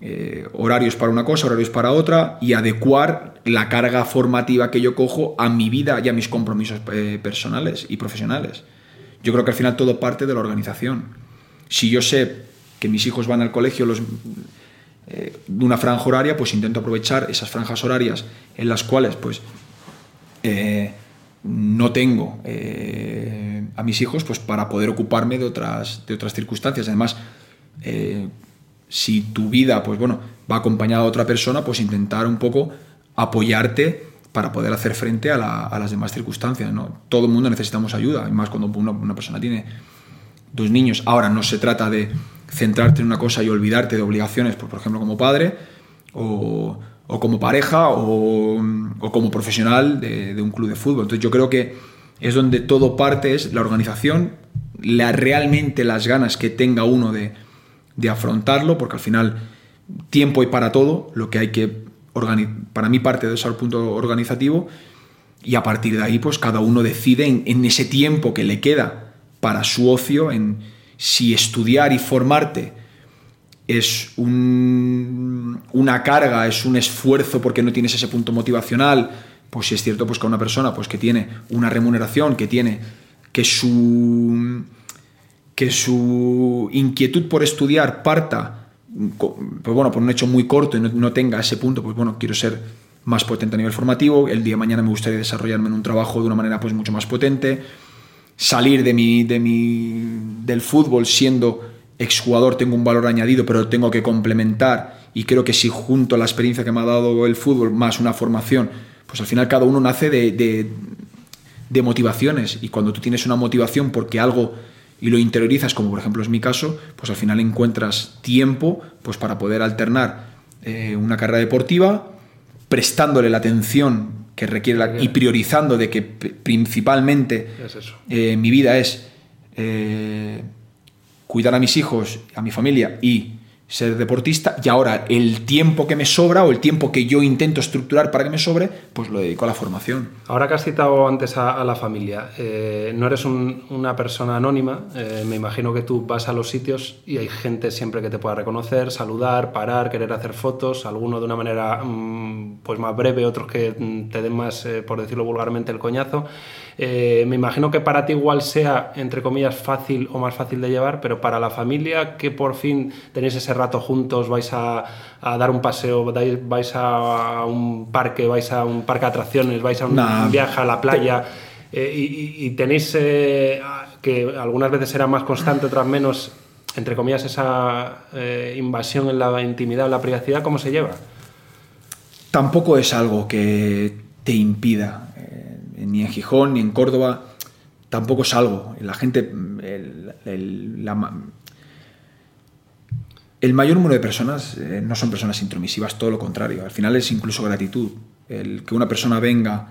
eh, horarios para una cosa, horarios para otra, y adecuar la carga formativa que yo cojo a mi vida y a mis compromisos eh, personales y profesionales. Yo creo que al final todo parte de la organización. Si yo sé que mis hijos van al colegio eh, de una franja horaria, pues intento aprovechar esas franjas horarias en las cuales pues eh, no tengo eh, a mis hijos pues para poder ocuparme de otras, de otras circunstancias. Además, si tu vida pues bueno, va acompañada de otra persona, pues intentar un poco apoyarte para poder hacer frente a, las demás circunstancias. ¿no? Todo el mundo necesitamos ayuda, y más cuando una, persona tiene dos niños. Ahora no se trata de centrarte en una cosa y olvidarte de obligaciones, por, ejemplo, como padre, o, como pareja, o, como profesional de, un club de fútbol. Entonces yo creo que es donde todo parte, es la organización, la, realmente las ganas que tenga uno de, de afrontarlo, porque al final tiempo hay para todo, lo que hay que para mí parte de al punto organizativo y a partir de ahí pues cada uno decide en, ese tiempo que le queda para su ocio en si estudiar y formarte es una carga, es un esfuerzo porque no tienes ese punto motivacional, pues si es cierto pues que una persona pues que tiene una remuneración, que tiene que su que su inquietud por estudiar parta pues bueno, por un hecho muy corto y no, tenga ese punto, pues bueno, quiero ser más potente a nivel formativo, el día de mañana me gustaría desarrollarme en un trabajo de una manera pues mucho más potente, salir de mi, de mi, del fútbol siendo exjugador tengo un valor añadido, pero tengo que complementar. Y creo que si junto a la experiencia que me ha dado el fútbol más una formación, pues al final cada uno nace de, de, de motivaciones. Y cuando tú tienes una motivación porque algo y lo interiorizas, como por ejemplo es mi caso, pues al final encuentras tiempo pues para poder alternar eh, una carrera deportiva, prestándole la atención que requiere y priorizando de que principalmente eh, mi vida es eh, cuidar a mis hijos, a mi familia y ser deportista y ahora el tiempo que me sobra o el tiempo que yo intento estructurar para que me sobre, pues lo dedico a la formación. Ahora que has citado antes a, la familia, eh, no eres una persona anónima, eh, me imagino que tú vas a los sitios y hay gente siempre que te pueda reconocer, saludar, parar, querer hacer fotos, algunos de una manera mm, pues más breve, otros que mm, te den más, eh, por decirlo vulgarmente, el coñazo. Me imagino que para ti igual sea, entre comillas, fácil o más fácil de llevar, pero para la familia que por fin tenéis ese rato juntos, vais a, dar un paseo, vais a un parque, vais a un parque de atracciones, vais a un viaje a la playa eh, y, tenéis eh, que algunas veces será más constante, otras menos, entre comillas, esa eh, invasión en la intimidad, en la privacidad, ¿cómo se lleva? Tampoco es algo que te impida, ni en Gijón ni en Córdoba, tampoco es algo. La gente, la, el mayor número de personas eh, no son personas intromisivas, todo lo contrario. Al final es incluso gratitud. El que una persona venga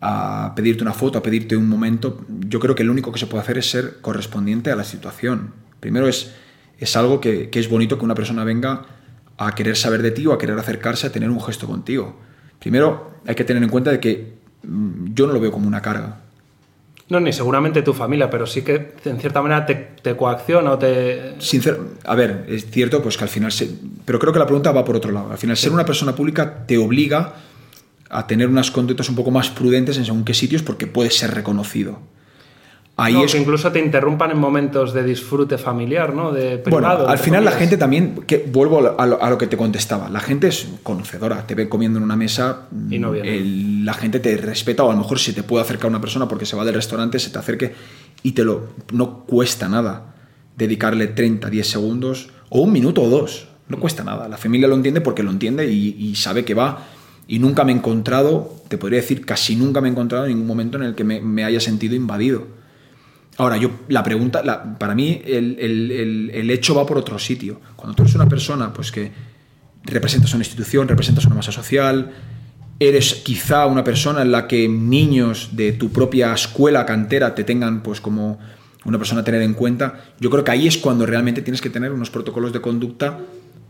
a pedirte una foto, a pedirte un momento, yo creo que lo único que se puede hacer es ser correspondiente a la situación. Primero es, es algo que, es bonito que una persona venga a querer saber de ti o a querer acercarse a tener un gesto contigo. Primero hay que tener en cuenta de que yo no lo veo como una carga. No, ni seguramente tu familia, pero sí que en cierta manera te, coacciona o te... a ver, es cierto pues que al final... Se, pero creo que la pregunta va por otro lado. Al final, ser una persona pública te obliga a tener unas conductas un poco más prudentes en según qué sitios porque puedes ser reconocido. Ahí es... que incluso te interrumpan en momentos de disfrute familiar, ¿no? De privado, bueno, al final la gente también, que vuelvo a lo, que te contestaba, la gente es conocedora, te ve comiendo en una mesa, y no la gente te respeta o a lo mejor si te puede acercar una persona porque se va del restaurante, se te acerque y te lo... No cuesta nada dedicarle 30, 10 segundos o un minuto o dos, no cuesta nada. La familia lo entiende porque lo entiende y, sabe que va y nunca me he encontrado, te podría decir, casi nunca me he encontrado en ningún momento en el que me haya sentido invadido. Ahora, yo, la pregunta, para mí el, hecho va por otro sitio. Cuando tú eres una persona pues, que representas una institución, representas una masa social, eres quizá una persona en la que niños de tu propia escuela cantera te tengan pues, como una persona a tener en cuenta, yo creo que ahí es cuando realmente tienes que tener unos protocolos de conducta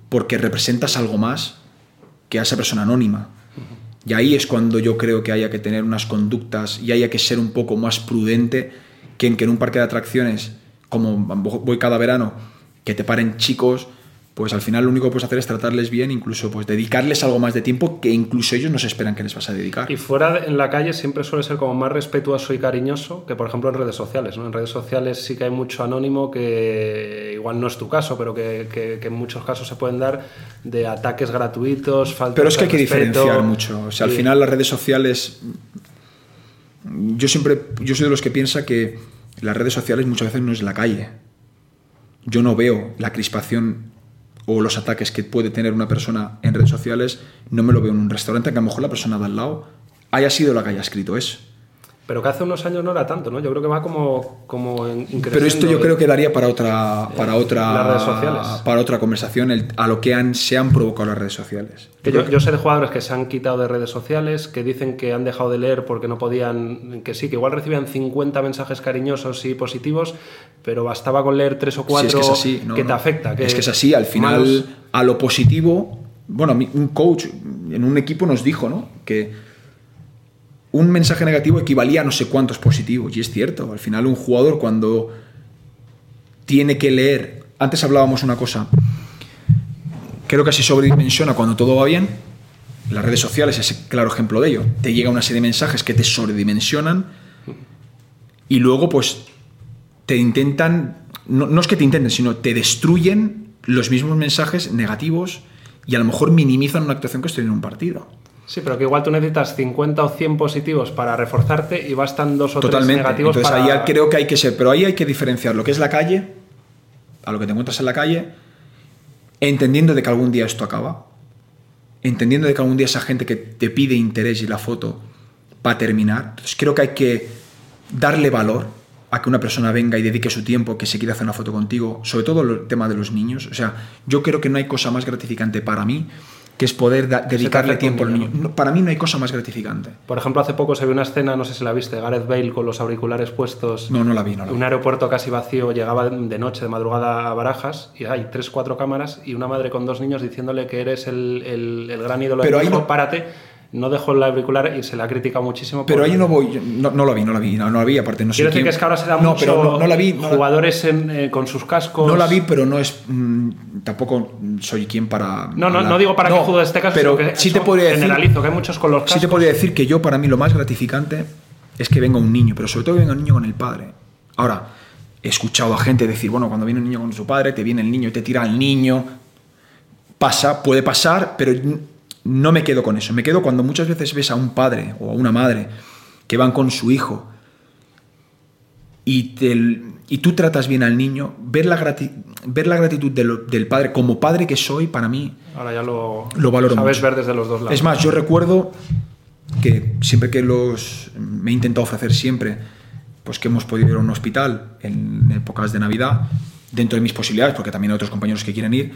porque representas algo más que a esa persona anónima. Y ahí es cuando yo creo que haya que tener unas conductas y haya que ser un poco más prudente que en, un parque de atracciones, como voy cada verano, que te paren chicos, pues al final lo único que puedes hacer es tratarles bien, incluso pues dedicarles algo más de tiempo que incluso ellos no se esperan que les vas a dedicar. Y fuera en la calle siempre suele ser como más respetuoso y cariñoso que por ejemplo en redes sociales. ¿no? En redes sociales sí que hay mucho anónimo que igual no es tu caso, pero que, en muchos casos se pueden dar de ataques gratuitos, falta Pero es que hay que diferenciar mucho. O sea, al final las redes sociales yo siempre, yo soy de los que piensa que las redes sociales muchas veces no es la calle. Yo no veo la crispación o los ataques que puede tener una persona en redes sociales, no me lo veo en un restaurante que a lo mejor la persona de al lado haya sido la que haya escrito eso. Pero que hace unos años no era tanto, ¿no? Yo creo que va como, como Pero esto yo creo que daría para otra, para otra, redes sociales. para otra conversación a lo que han, se han provocado las redes sociales. Que yo, yo, sé de jugadores que se han quitado de redes sociales, que dicen que han dejado de leer porque no podían, que sí, que igual recibían 50 mensajes cariñosos y positivos, pero bastaba con leer tres o cuatro que, te afecta. es que es así, al final a lo positivo, bueno, un coach en un equipo nos dijo, ¿no? Que un mensaje negativo equivalía a no sé cuántos positivos. Y es cierto, al final un jugador cuando tiene que leer, antes hablábamos una cosa, creo que se sobredimensiona cuando todo va bien, las redes sociales es claro ejemplo de ello, te llega una serie de mensajes que te sobredimensionan y luego pues te intentan, no, es que te intenten, sino te destruyen los mismos mensajes negativos y a lo mejor minimizan una actuación que estoy en un partido. Sí, pero que igual tú necesitas 50 o 100 positivos para reforzarte y bastan dos o tres negativos Entonces, ahí creo que hay que ser, pero ahí hay que diferenciar lo que es la calle, a lo que te encuentras en la calle, entendiendo de que algún día esto acaba, entendiendo de que algún día esa gente que te pide interés y la foto va a terminar. Entonces creo que hay que darle valor a que una persona venga y dedique su tiempo, que se quiera hacer una foto contigo, sobre todo el tema de los niños. O sea, yo creo que no hay cosa más gratificante para mí que es poder dedicarle tiempo al niño. No, para mí no hay cosa más gratificante. Por ejemplo, hace poco se vio una escena, no sé si la viste, Gareth Bale con los auriculares puestos. No, no la vi, no la vi. Un aeropuerto casi vacío, llegaba de noche, de madrugada a Barajas, y hay tres, cuatro cámaras y una madre con dos niños diciéndole que eres el, el- el gran ídolo Pero ahí no- párate. No dejó el auricular y se la ha criticado muchísimo. Pero ahí no voy, yo- no, no la vi, no la vi, no, no la vi, aparte no sé Quiero decir que es que ahora se da no, mucho pero no, la vi, jugadores en, eh, con sus cascos. No la vi, pero no es. mm, tampoco soy quien para. No, no, hablar. no digo para qué juego este caso, pero que sí te podría decir. generalizo, que hay muchos con los Sí cascos. te podría decir que yo, para mí, lo más gratificante es que venga un niño, pero sobre todo que venga un niño con el padre. Ahora, he escuchado a gente decir, bueno, cuando viene un niño con su padre, te viene el niño y te tira al niño. Pasa, puede pasar, pero no me quedo con eso. Me quedo cuando muchas veces ves a un padre o a una madre que van con su hijo y, te- y tú tratas bien al niño, ver la, grati- ver la gratitud de lo- del padre, como padre que soy, para mí Ahora ya lo, Lo valoro sabes mucho. ver desde los dos lados. es más, yo recuerdo que siempre que los me he intentado ofrecer siempre, pues que hemos podido ir a un hospital en épocas de Navidad, dentro de mis posibilidades, porque también hay otros compañeros que quieren ir,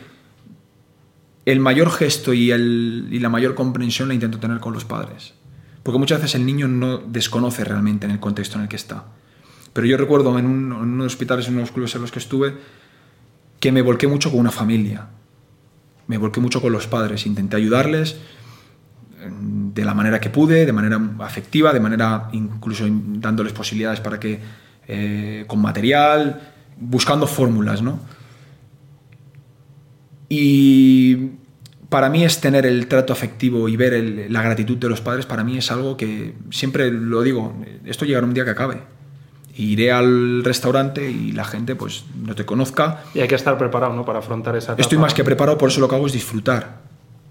el mayor gesto y, la mayor comprensión la intento tener con los padres. Porque muchas veces el niño no desconoce realmente en el contexto en el que está. Pero yo recuerdo en, un- en unos hospitales, en unos clubes en los que estuve, que me volqué mucho con una familia. Me volqué mucho con los padres. Intenté ayudarles eh, de la manera que pude, de manera afectiva, de manera incluso in- dándoles posibilidades para que, eh, con material, buscando fórmulas, ¿no? Y para mí es tener el trato afectivo y ver el- la gratitud de los padres, para mí es algo que siempre lo digo, esto llegará un día que acabe. Iré al restaurante y la gente pues no te conozca. Y hay que estar preparado ¿no? para afrontar esa etapa. Estoy más que preparado, por eso lo que hago es disfrutar.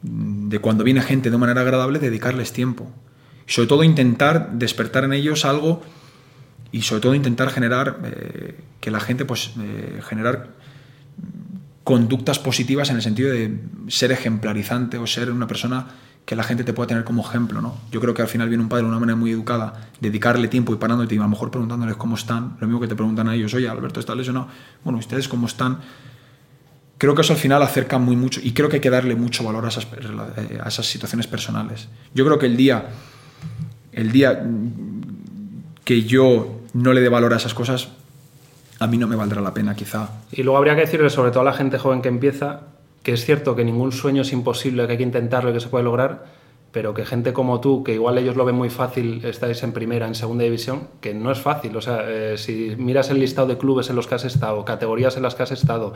De cuando viene gente de manera agradable, dedicarles tiempo. Y sobre todo intentar despertar en ellos algo y sobre todo intentar generar eh, que la gente pues eh, generar conductas positivas en el sentido de ser ejemplarizante o ser una persona que la gente te pueda tener como ejemplo, ¿no? Yo creo que al final viene un padre de una manera muy educada, dedicarle tiempo y parándote y a lo mejor preguntándoles cómo están, lo mismo que te preguntan a ellos, oye, Alberto, ¿está lesionado? Bueno, ¿ustedes cómo están? Creo que eso al final acerca muy mucho y creo que hay que darle mucho valor a esas, a esas situaciones personales. Yo creo que el día, el día que yo no le dé valor a esas cosas, a mí no me valdrá la pena, quizá. Y luego habría que decirle, sobre todo a la gente joven que empieza, que es cierto que ningún sueño es imposible, que hay que intentarlo y que se puede lograr, pero que gente como tú, que igual ellos lo ven muy fácil, estáis en primera, en segunda división, que no es fácil. O sea, eh, si miras el listado de clubes en los que has estado, categorías en las que has estado,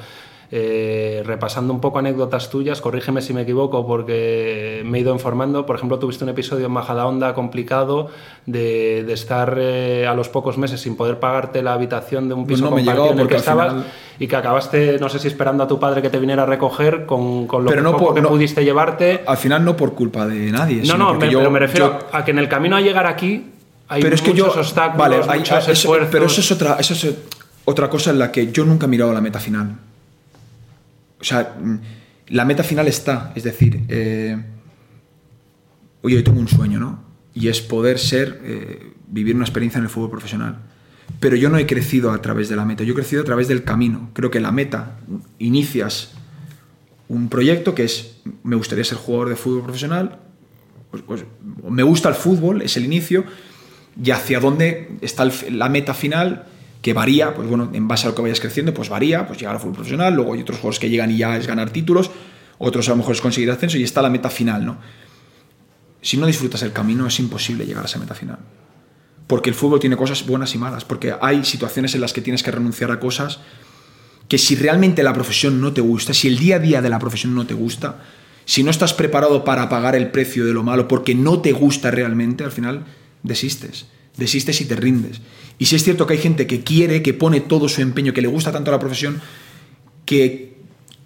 eh, repasando un poco anécdotas tuyas, corrígeme si me equivoco porque me he ido informando. Por ejemplo, tuviste un episodio en Majadahonda complicado de, de estar eh, a los pocos meses sin poder pagarte la habitación de un piso No, me compartido llegó en el que estabas final- y que acabaste, no sé si esperando a tu padre que te viniera a recoger con, con lo Pero que no poco por- que no- pudiste llevarte. Al final no por culpa de nadie. No, no, me, yo- pero me refiero yo- a que en el camino a llegar aquí hay pero es que muchos yo, obstáculos, vale, hay- muchos hay- eso- esfuerzos. pero eso es otra, eso es otra cosa en la que yo nunca he mirado la meta final. O sea, mm, la meta final está, es decir, eh, oye, yo tengo un sueño, ¿no? Y es poder ser, eh, vivir una experiencia en el fútbol profesional. Pero yo no he crecido a través de la meta, yo he crecido a través del camino. Creo que la meta, inicias un proyecto que es, me gustaría ser jugador de fútbol profesional, pues, pues, me gusta el fútbol, es el inicio, y hacia dónde está la meta final, que varía, pues bueno, en base a lo que vayas creciendo, pues varía, pues llegar al fútbol profesional, luego hay otros juegos que llegan y ya es ganar títulos, otros a lo mejor es conseguir ascenso y está la meta final, ¿no? Si no disfrutas el camino es imposible llegar a esa meta final. Porque el fútbol tiene cosas buenas y malas, porque hay situaciones en las que tienes que renunciar a cosas que si realmente la profesión no te gusta, si el día a día de la profesión no te gusta, si no estás preparado para pagar el precio de lo malo porque no te gusta realmente, al final desistes. Desistes y te rindes. Y si es cierto que hay gente que quiere, que pone todo su empeño, que le gusta tanto la profesión, que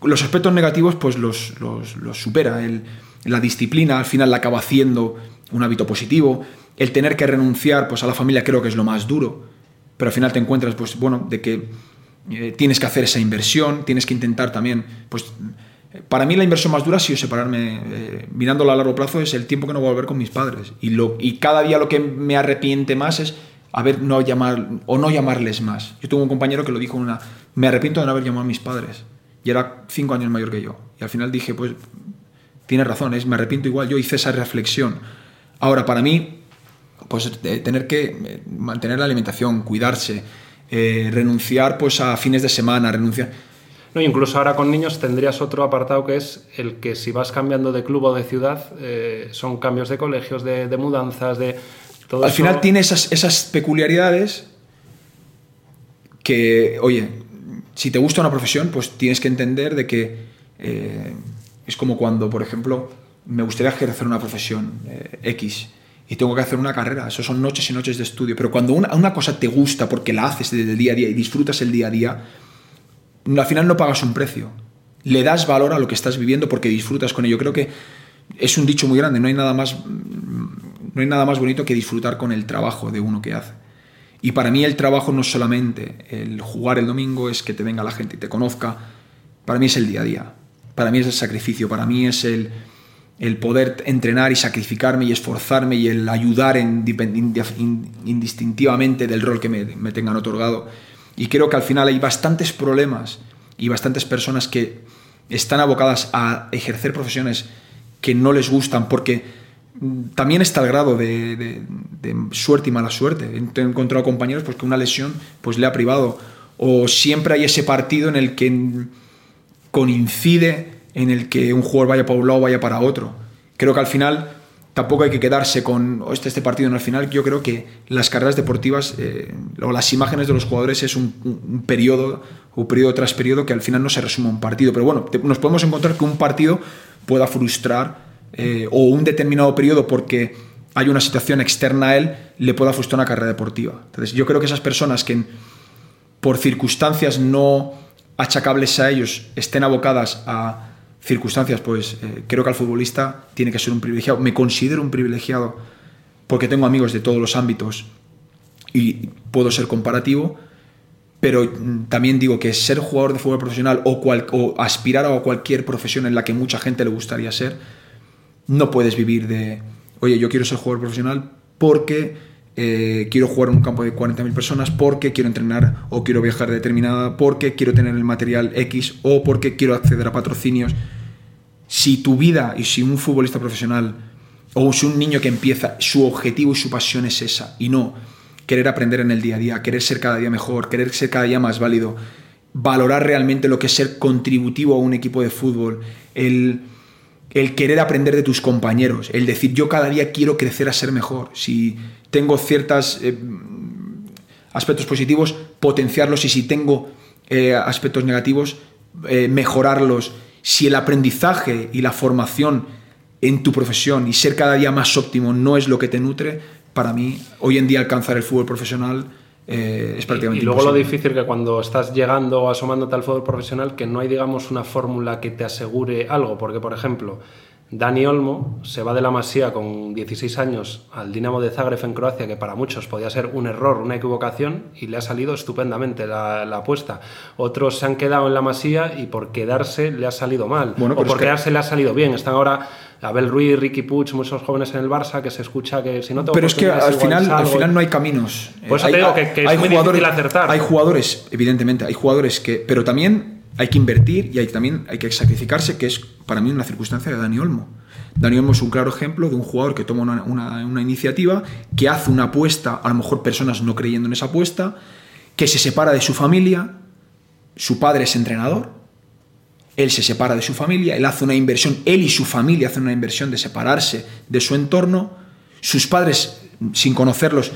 los aspectos negativos pues los, los- supera. El- la disciplina al final la acaba haciendo un hábito positivo. El tener que renunciar pues, a la familia creo que es lo más duro. Pero al final te encuentras, pues, bueno, de que eh, tienes que hacer esa inversión, tienes que intentar también, pues, para mí la inversión más dura ha sido separarme, eh, mirándolo a largo plazo, es el tiempo que no voy a volver con mis padres. Y, lo, y cada día lo que me arrepiente más es haber no llamar o no llamarles más. Yo tuve un compañero que lo dijo una, me arrepiento de no haber llamado a mis padres. Y era cinco años mayor que yo. Y al final dije, pues, tienes razón, es, me arrepiento igual, yo hice esa reflexión. Ahora, para mí, pues tener que eh, mantener la alimentación, cuidarse, eh, renunciar pues a fines de semana, renunciar... No, incluso ahora con niños tendrías otro apartado que es el que si vas cambiando de club o de ciudad, eh, son cambios de colegios, de, mudanzas, de... Todo Al final tiene esas, esas peculiaridades que, oye, si te gusta una profesión, pues tienes que entender de que es como cuando, por ejemplo, me gustaría ejercer una profesión X y tengo que hacer una carrera. Eso son noches y noches de estudio. Pero cuando una, una, cosa te gusta porque la haces desde el día a día y disfrutas el día a día, al final no pagas un precio. Le das valor a lo que estás viviendo porque disfrutas con ello. Creo que es un dicho muy grande. No hay nada más, no hay nada más bonito que disfrutar con el trabajo de uno que hace. Y para mí el trabajo no es solamente el jugar el domingo, es que te venga la gente y te conozca. Para mí es el día a día. Para mí es el sacrificio. Para mí es el el poder entrenar y sacrificarme y esforzarme y el ayudar indistintivamente del rol que me, tengan otorgado. Y creo que al final hay bastantes problemas y bastantes personas que están abocadas a ejercer profesiones que no les gustan porque también está el grado de, suerte y mala suerte. He encontrado compañeros pues, que una lesión pues, le ha privado o siempre hay ese partido en el que coincide en el que un jugador vaya para un lado o vaya para otro. Creo que al final tampoco hay que quedarse con este, este partido en el final. Yo creo que las carreras deportivas eh, o las imágenes de los jugadores es un, periodo o periodo tras periodo que al final no se resume un partido. Pero bueno, nos podemos encontrar que un partido pueda frustrar eh, o un determinado periodo porque hay una situación externa a él le pueda frustrar una carrera deportiva. Entonces yo creo que esas personas que por circunstancias no achacables a ellos estén abocadas a circunstancias, pues eh, creo que al futbolista tiene que ser un privilegiado. Me considero un privilegiado porque tengo amigos de todos los ámbitos y puedo ser comparativo, pero mm, también digo que ser jugador de fútbol profesional o, o aspirar a cualquier profesión en la que mucha gente le gustaría ser, no puedes vivir de, oye, yo quiero ser jugador profesional porque eh, quiero jugar en un campo de 40.000 personas porque quiero entrenar o quiero viajar de determinada, porque quiero tener el material X o porque quiero acceder a patrocinios. Si tu vida y si un futbolista profesional o si un niño que empieza, su objetivo y su pasión es esa y no querer aprender en el día a día, querer ser cada día mejor, querer ser cada día más válido, valorar realmente lo que es ser contributivo a un equipo de fútbol, el el querer aprender de tus compañeros, el decir yo cada día quiero crecer a ser mejor. Si tengo ciertos eh, aspectos positivos, potenciarlos y si tengo eh, aspectos negativos, eh, mejorarlos. Si el aprendizaje y la formación en tu profesión y ser cada día más óptimo no es lo que te nutre, para mí hoy en día alcanzar el fútbol profesional es prácticamente y, y luego lo difícil que cuando estás llegando o asomándote al fútbol profesional que no hay digamos una fórmula que te asegure algo porque por ejemplo Dani Olmo se va de la Masía con 16 años al Dinamo de Zagreb en Croacia, que para muchos podía ser un error, una equivocación, y le ha salido estupendamente la, apuesta. Otros se han quedado en la Masía y por quedarse le ha salido mal, o por quedarse le ha salido bien. Están ahora Abel Ruiz, Ricky Puig, muchos jóvenes en el Barça que se escucha que si no Pero es que al final, al final no hay caminos. Pues te digo que, es muy difícil acertar. Hay jugadores, evidentemente, hay jugadores que... Pero también hay que invertir y hay, también hay que sacrificarse, que es para mí una circunstancia de Dani Olmo. Dani Olmo es un claro ejemplo de un jugador que toma una, iniciativa, que hace una apuesta, a lo mejor personas no creyendo en esa apuesta, que se separa de su familia, su padre es entrenador, él se separa de su familia, él hace una inversión, él y su familia hacen una inversión de separarse de su entorno, sus padres, sin conocerlos,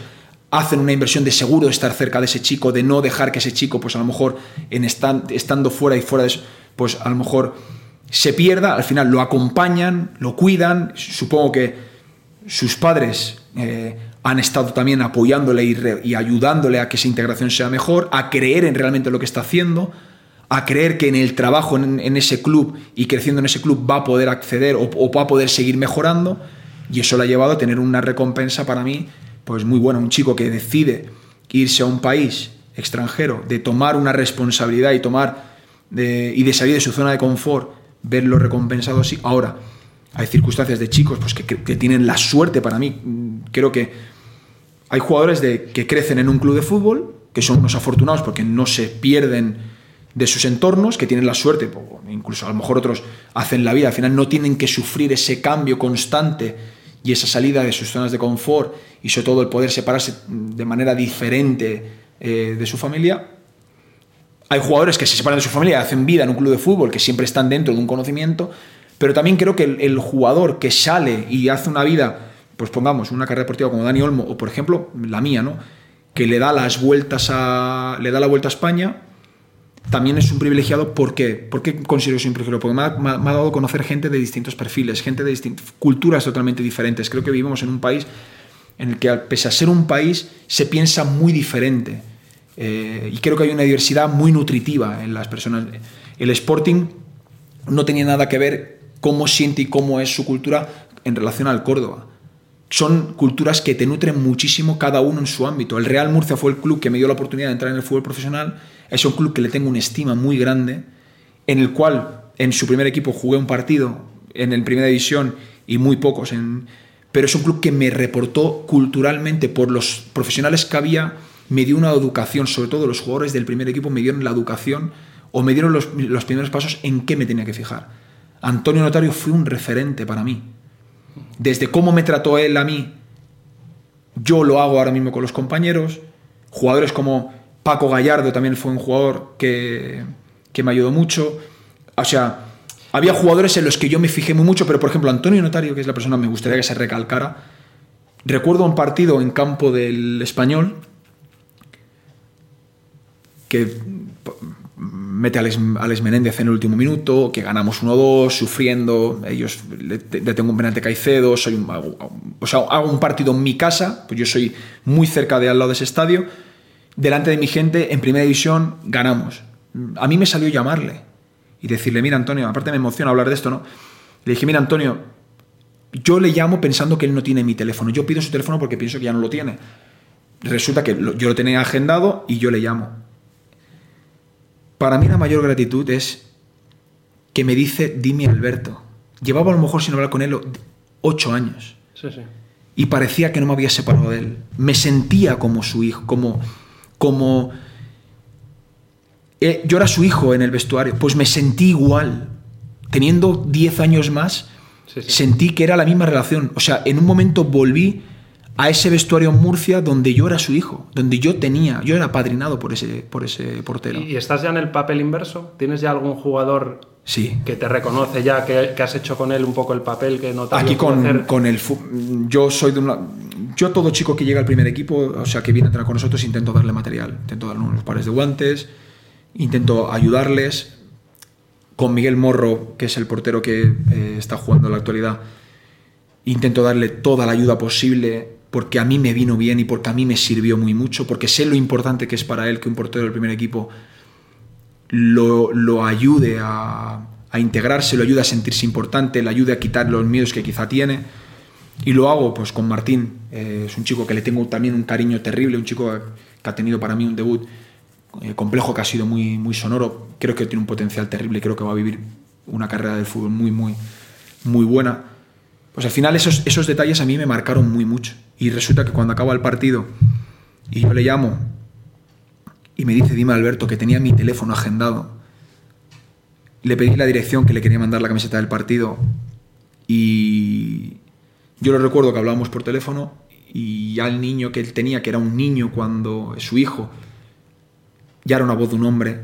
hacen una inversión de seguro de estar cerca de ese chico, de no dejar que ese chico, pues a lo mejor en estando fuera y fuera de eso, pues a lo mejor se pierda, al final lo acompañan, lo cuidan, supongo que sus padres eh, han estado también apoyándole y, ayudándole a que esa integración sea mejor, a creer en realmente lo que está haciendo, a creer que en el trabajo en, ese club y creciendo en ese club va a poder acceder o, o va a poder seguir mejorando, y eso le ha llevado a tener una recompensa para mí pues muy bueno, un chico que decide irse a un país extranjero, de tomar una responsabilidad y tomar y de salir de su zona de confort, verlo recompensado así. Ahora, hay circunstancias de chicos pues, que, tienen la suerte para mí. Creo que hay jugadores de, que crecen en un club de fútbol, que son unos afortunados porque no se pierden de sus entornos, que tienen la suerte, incluso a lo mejor otros hacen la vida, al final no tienen que sufrir ese cambio constante y esa salida de sus zonas de confort y sobre todo el poder separarse de manera diferente eh, de su familia. Hay jugadores que se separan de su familia, hacen vida en un club de fútbol, que siempre están dentro de un conocimiento, pero también creo que el, jugador que sale y hace una vida, pues pongamos, una carrera deportiva como Dani Olmo, o por ejemplo la mía, ¿no? que le da las vueltas a. le da la vuelta a España, también es un privilegiado. ¿Por qué? ¿Por qué considero que soy un privilegiado? Porque me ha, dado conocer gente de distintos perfiles, gente de distintas culturas totalmente diferentes. Creo que vivimos en un país en el que, pese a ser un país, se piensa muy diferente. Eh, y creo que hay una diversidad muy nutritiva en las personas. El Sporting no tenía nada que ver cómo siente y cómo es su cultura en relación al Córdoba. Son culturas que te nutren muchísimo cada uno en su ámbito. El Real Murcia fue el club que me dio la oportunidad de entrar en el fútbol profesional. Es un club que le tengo una estima muy grande, en el cual en su primer equipo jugué un partido en el primera división y muy pocos en, pero es un club que me reportó culturalmente por los profesionales que había, me dio una educación, sobre todo los jugadores del primer equipo me dieron la educación o me dieron los, los primeros pasos en qué me tenía que fijar. Antonio Notario fue un referente para mí. Desde cómo me trató él a mí, yo lo hago ahora mismo con los compañeros. Jugadores como Paco Gallardo también fue un jugador que, que me ayudó mucho. O sea, había jugadores en los que yo me fijé muy mucho, pero por ejemplo Antonio Notario, que es la persona que me gustaría que se recalcara, recuerdo un partido en campo del español que mete a Alex, Menéndez en el último minuto, que ganamos 1-2, sufriendo, ellos le, tengo un penalti Caicedo, soy un, o sea, hago un partido en mi casa, pues yo soy muy cerca de al lado de ese estadio, delante de mi gente, en primera división, ganamos. A mí me salió llamarle y decirle, mira Antonio, aparte me emociona hablar de esto, ¿no? Le dije, mira Antonio, yo le llamo pensando que él no tiene mi teléfono, yo pido su teléfono porque pienso que ya no lo tiene. Resulta que yo lo tenía agendado y yo le llamo para mí la mayor gratitud es que me dice, dime Alberto. Llevaba a lo mejor sin hablar con él ocho años. Sí, sí. Y parecía que no me había separado de él. Me sentía como su hijo, como... como eh, yo era su hijo en el vestuario, pues me sentí igual. Teniendo diez años más, sentí que era la misma relación. O sea, en un momento volví a ese vestuario en Murcia donde yo era su hijo, donde yo tenía, yo era padrinado por ese, por ese portero. ¿Y estás ya en el papel inverso? ¿Tienes ya algún jugador sí. que te reconoce ya, que, has hecho con él un poco el papel que no te Aquí con, con el yo soy de una... Yo todo chico que llega al primer equipo, o sea, que viene a entrenar con nosotros, intento darle material, intento darle unos pares de guantes, intento ayudarles. Con Miguel Morro, que es el portero que eh, está jugando en la actualidad, intento darle toda la ayuda posible porque a mí me vino bien y porque a mí me sirvió muy mucho, porque sé lo importante que es para él que un portero del primer equipo lo, ayude a, integrarse, lo ayude a sentirse importante, le ayude a quitar los miedos que quizá tiene. Y lo hago pues con Martín, eh, es un chico que le tengo también un cariño terrible, un chico que ha tenido para mí un debut eh, complejo, que ha sido muy, muy sonoro, creo que tiene un potencial terrible, creo que va a vivir una carrera de fútbol muy, muy, muy buena. Pues al final esos, esos detalles a mí me marcaron muy mucho. Y resulta que cuando acaba el partido y yo le llamo y me dice, dime Alberto, que tenía mi teléfono agendado, le pedí la dirección que le quería mandar la camiseta del partido y yo lo recuerdo que hablábamos por teléfono y ya el niño que él tenía, que era un niño cuando su hijo, ya era una voz de un hombre.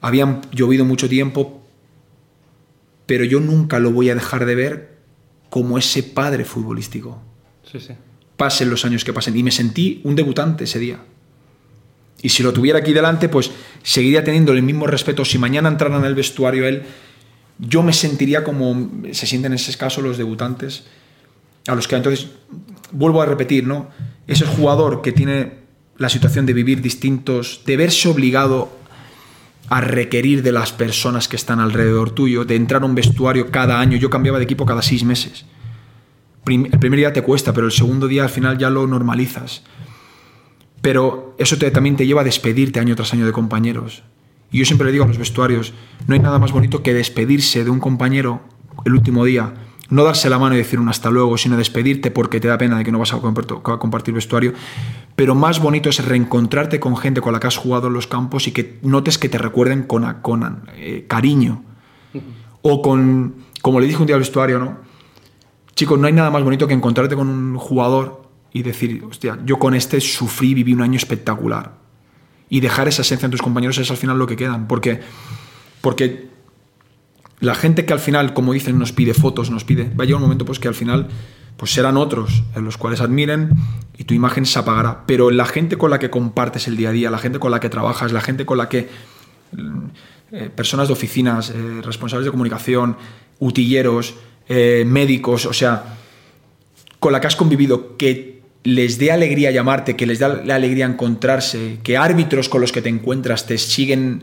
Habían llovido mucho tiempo, pero yo nunca lo voy a dejar de ver como ese padre futbolístico. Sí, sí. Pasen los años que pasen. Y me sentí un debutante ese día. Y si lo tuviera aquí delante, pues seguiría teniendo el mismo respeto. Si mañana entrara en el vestuario él, yo me sentiría como se sienten en ese caso los debutantes. A los que entonces, vuelvo a repetir, ¿no? Ese jugador que tiene la situación de vivir distintos, de verse obligado a requerir de las personas que están alrededor tuyo, de entrar a un vestuario cada año. Yo cambiaba de equipo cada seis meses. El primer día te cuesta, pero el segundo día al final ya lo normalizas. Pero eso también te lleva a despedirte año tras año de compañeros. Y yo siempre le digo a los vestuarios, no hay nada más bonito que despedirse de un compañero el último día no darse la mano y decir un hasta luego, sino despedirte porque te da pena de que no vas a compartir vestuario. Pero más bonito es reencontrarte con gente con la que has jugado en los campos y que notes que te recuerden con, con eh, cariño. O con, como le dije un día al vestuario, ¿no? Chicos, no hay nada más bonito que encontrarte con un jugador y decir, hostia, yo con este sufrí, viví un año espectacular. Y dejar esa esencia en tus compañeros es al final lo que quedan. Porque, porque la gente que al final, como dicen, nos pide fotos, nos pide, va a llegar un momento pues que al final pues serán otros en los cuales admiren y tu imagen se apagará. Pero la gente con la que compartes el día a día, la gente con la que trabajas, la gente con la que eh, personas de oficinas, eh, responsables de comunicación, utilleros, eh, médicos, o sea, con la que has convivido, que les dé alegría llamarte, que les dé la alegría encontrarse, que árbitros con los que te encuentras te siguen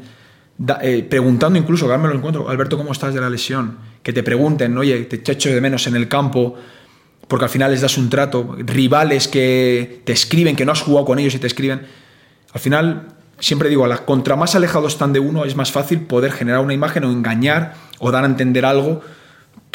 eh, preguntando incluso, que me encuentro, Alberto, ¿cómo estás de la lesión? Que te pregunten, oye, te echo de menos en el campo, porque al final les das un trato, rivales que te escriben, que no has jugado con ellos y te escriben. Al final, siempre digo, a la, contra más alejados están de uno, es más fácil poder generar una imagen o engañar o dar a entender algo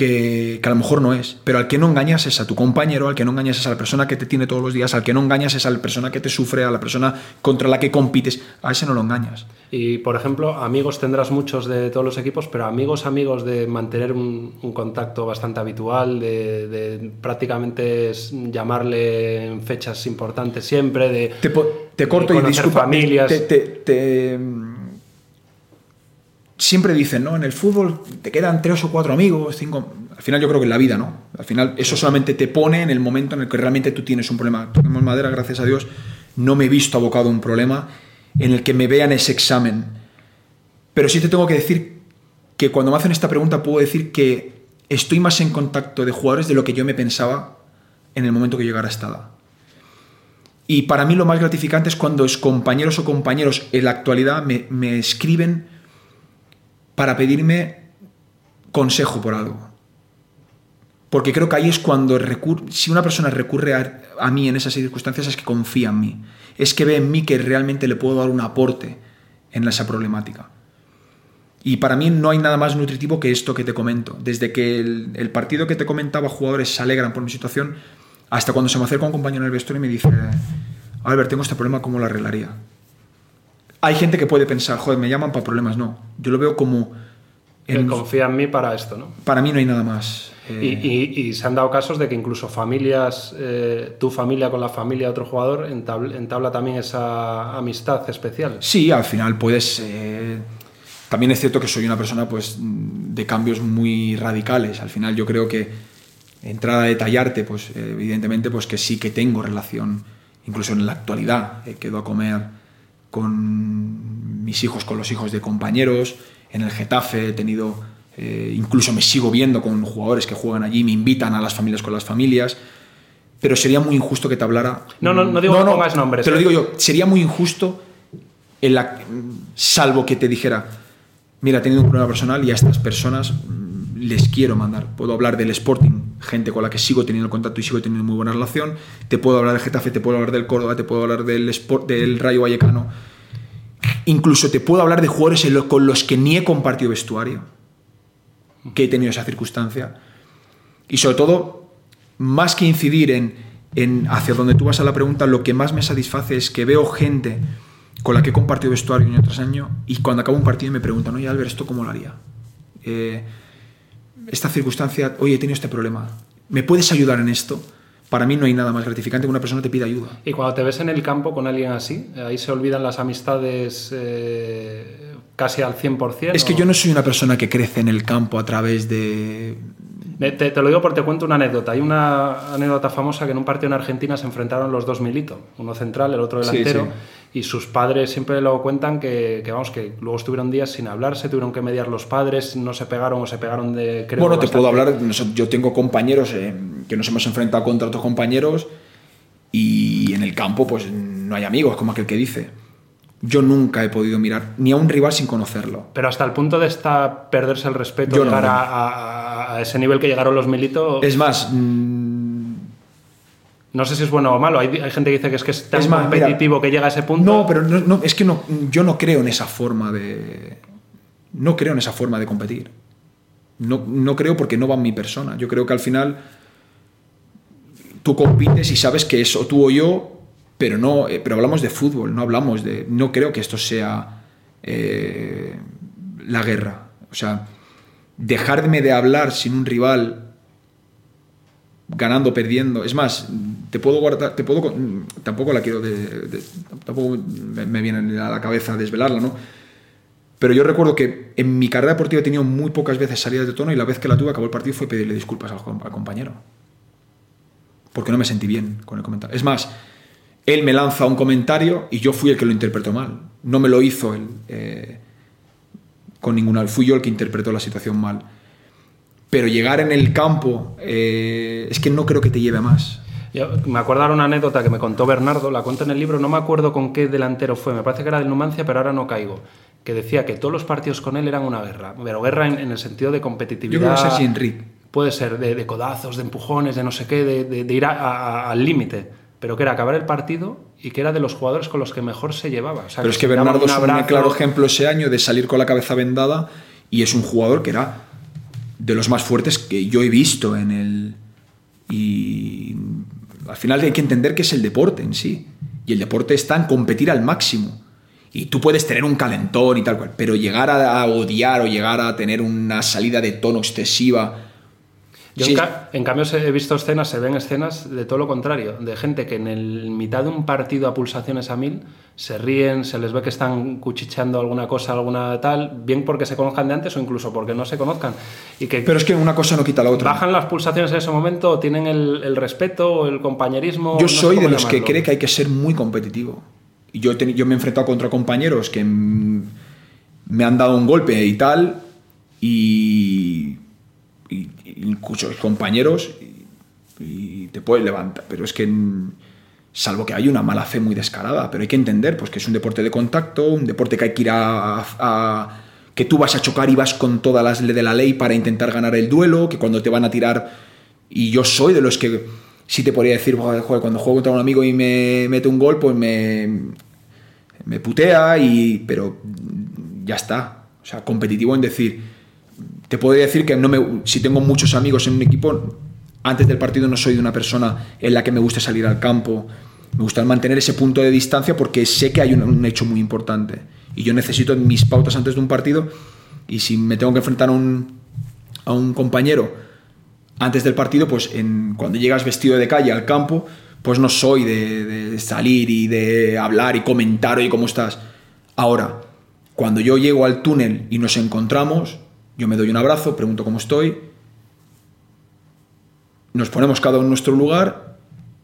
que, a lo mejor no es. Pero al que no engañas es a tu compañero, al que no engañas es a la persona que te tiene todos los días, al que no engañas es a la persona que te sufre, a la persona contra la que compites. A ese no lo engañas. Y, por ejemplo, amigos tendrás muchos de todos los equipos, pero amigos, amigos de mantener un, contacto bastante habitual, de, prácticamente llamarle en fechas importantes siempre, de... Te, corto y disculpa, familias. te, siempre dicen, ¿no? En el fútbol te quedan tres o cuatro amigos, cinco. Al final yo creo que en la vida, ¿no? Al final eso solamente te pone en el momento en el que realmente tú tienes un problema. Toquemos madera, gracias a Dios, no me he visto abocado a un problema en el que me vean ese examen. Pero sí te tengo que decir que cuando me hacen esta pregunta puedo decir que estoy más en contacto de jugadores de lo que yo me pensaba en el momento que llegara a esta edad. Y para mí lo más gratificante es cuando es compañeros o compañeros en la actualidad me escriben para pedirme consejo por algo. Porque creo que ahí es cuando si una persona recurre a, mí en esas circunstancias es que confía en mí. Es que ve en mí que realmente le puedo dar un aporte en esa problemática. Y para mí no hay nada más nutritivo que esto que te comento. Desde que el, partido que te comentaba, jugadores se alegran por mi situación, hasta cuando se me acerca un compañero en el vestuario y me dice, Albert, tengo este problema, ¿cómo lo arreglaría? Hay gente que puede pensar, joder, me llaman para problemas. No, yo lo veo como... En, confía en mí para esto, ¿no? Para mí no hay nada más. Eh. Y, se han dado casos de que incluso familias, eh, tu familia con la familia de otro jugador, entabla, también esa amistad especial. Sí, al final puedes... Eh, también es cierto que soy una persona pues, de cambios muy radicales. Al final yo creo que entrar a detallarte, pues evidentemente pues que sí que tengo relación, incluso en la actualidad. quedo a comer con mis hijos, con los hijos de compañeros. En el Getafe he tenido, eh, incluso me sigo viendo con jugadores que juegan allí, me invitan a las familias con las familias. Pero sería muy injusto que te hablara. No, no, no digo que pongas nombres. Te lo ¿eh? digo yo, sería muy injusto, en la, salvo que te dijera, mira, he tenido un problema personal y a estas personas les quiero mandar. Puedo hablar del Sporting, gente con la que sigo teniendo contacto y sigo teniendo muy buena relación. Te puedo hablar del Getafe, te puedo hablar del Córdoba, te puedo hablar del, Sport, del Rayo Vallecano. Incluso te puedo hablar de jugadores con los que ni he compartido vestuario, que he tenido esa circunstancia. Y sobre todo, más que incidir en, hacia donde tú vas a la pregunta, lo que más me satisface es que veo gente con la que he compartido vestuario año tras año y cuando acabo un partido me preguntan, oye Albert, ¿esto cómo lo haría? Eh, esta circunstancia, oye, he tenido este problema, ¿me puedes ayudar en esto? Para mí no hay nada más gratificante que una persona te pida ayuda. Y cuando te ves en el campo con alguien así, ahí se olvidan las amistades eh, casi al 100%. Es que yo no soy una persona que crece en el campo a través de... Te, lo digo porque te cuento una anécdota. Hay una anécdota famosa que en un partido en Argentina se enfrentaron los dos militos, uno central, el otro delantero y sus padres siempre lo cuentan que, vamos, que luego estuvieron días sin hablarse, tuvieron que mediar los padres, no se pegaron o se pegaron de... bueno, te puedo hablar, yo tengo compañeros eh, que nos hemos enfrentado contra otros compañeros y en el campo pues no hay amigos, como aquel que dice. Yo nunca he podido mirar ni a un rival sin conocerlo. Pero hasta el punto de estar perderse el respeto a, ese nivel que llegaron los militos... Es más... No sé si es bueno o malo. Hay, gente que dice que es que es tan competitivo que llega a ese punto. No, pero no, es que no, yo no creo en esa forma de. No creo en esa forma de competir. No, no creo porque no va en mi persona. Yo creo que al final tú compites y sabes que es o tú o yo, pero no, eh, pero hablamos de fútbol, no hablamos de, no creo que esto sea eh, la guerra. O sea, dejarme de hablar sin un rival ganando, perdiendo. Es más, te puedo guardar, te puedo, tampoco la quiero, tampoco me viene a la cabeza desvelarla, ¿no? Pero yo recuerdo que en mi carrera deportiva he tenido muy pocas veces salidas de tono y la vez que la tuve acabó el partido fue pedirle disculpas al, compañero. Porque no me sentí bien con el comentario. Es más, él me lanza un comentario y yo fui el que lo interpretó mal. No me lo hizo él eh, con ninguna. Fui yo el que interpretó la situación mal. Pero llegar en el campo eh, es que no creo que te lleve a más. me acuerdo ahora una anécdota que me contó Bernardo, la cuento en el libro, no me acuerdo con qué delantero fue, me parece que era del Numancia, pero ahora no caigo que decía que todos los partidos con él eran una guerra, pero guerra en, el sentido de competitividad. Yo creo que. Puede ser de, codazos, de empujones, de no sé qué, de, ir al límite, pero que era acabar el partido y que era de los jugadores con los que mejor se llevaba. pero es que Bernardo es un claro ejemplo ese año de salir con la cabeza vendada y es un jugador que era de los más fuertes que yo he visto en el... Y al final hay que entender que es el deporte en sí. Y el deporte está en competir al máximo. Y tú puedes tener un calentón y tal cual, pero llegar a, odiar o llegar a tener una salida de tono excesiva. Yo en, cambio he visto escenas, se ven escenas de todo lo contrario, de gente que en el mitad de un partido a pulsaciones a mil se ríen, se les ve que están cuchicheando alguna cosa, alguna tal, bien porque se conozcan de antes o incluso porque no se conozcan. Y que Pero es que una cosa no quita la otra. Bajan las pulsaciones en ese momento, tienen el, respeto o el compañerismo. Yo soy de los que cree que hay que ser muy competitivo yo, yo me he enfrentado contra compañeros que me han dado un golpe y tal, y, y, compañeros y, te puedes levantar, pero es que salvo que hay una mala fe muy descarada, pero hay que entender pues, que es un deporte de contacto, un deporte que hay que ir a, que tú vas a chocar y vas con todas las de la ley para intentar ganar el duelo, que cuando te van a tirar, y yo soy de los que sí te podría decir, cuando juego contra un amigo y me mete un gol, pues me, me putea, y, pero ya está. O sea, competitivo en decir, te podría decir que no me, si tengo muchos amigos en un equipo, antes del partido no soy de una persona en la que me gusta salir al campo. Me gusta mantener ese punto de distancia porque sé que hay un, hecho muy importante. Y yo necesito mis pautas antes de un partido. Y si me tengo que enfrentar a un, a un compañero antes del partido, pues en, cuando llegas vestido de calle al campo, pues no soy de, salir y de hablar y comentar, oye, ¿cómo estás? Ahora, cuando yo llego al túnel y nos encontramos, yo me doy un abrazo, pregunto cómo estoy, nos ponemos cada uno en nuestro lugar,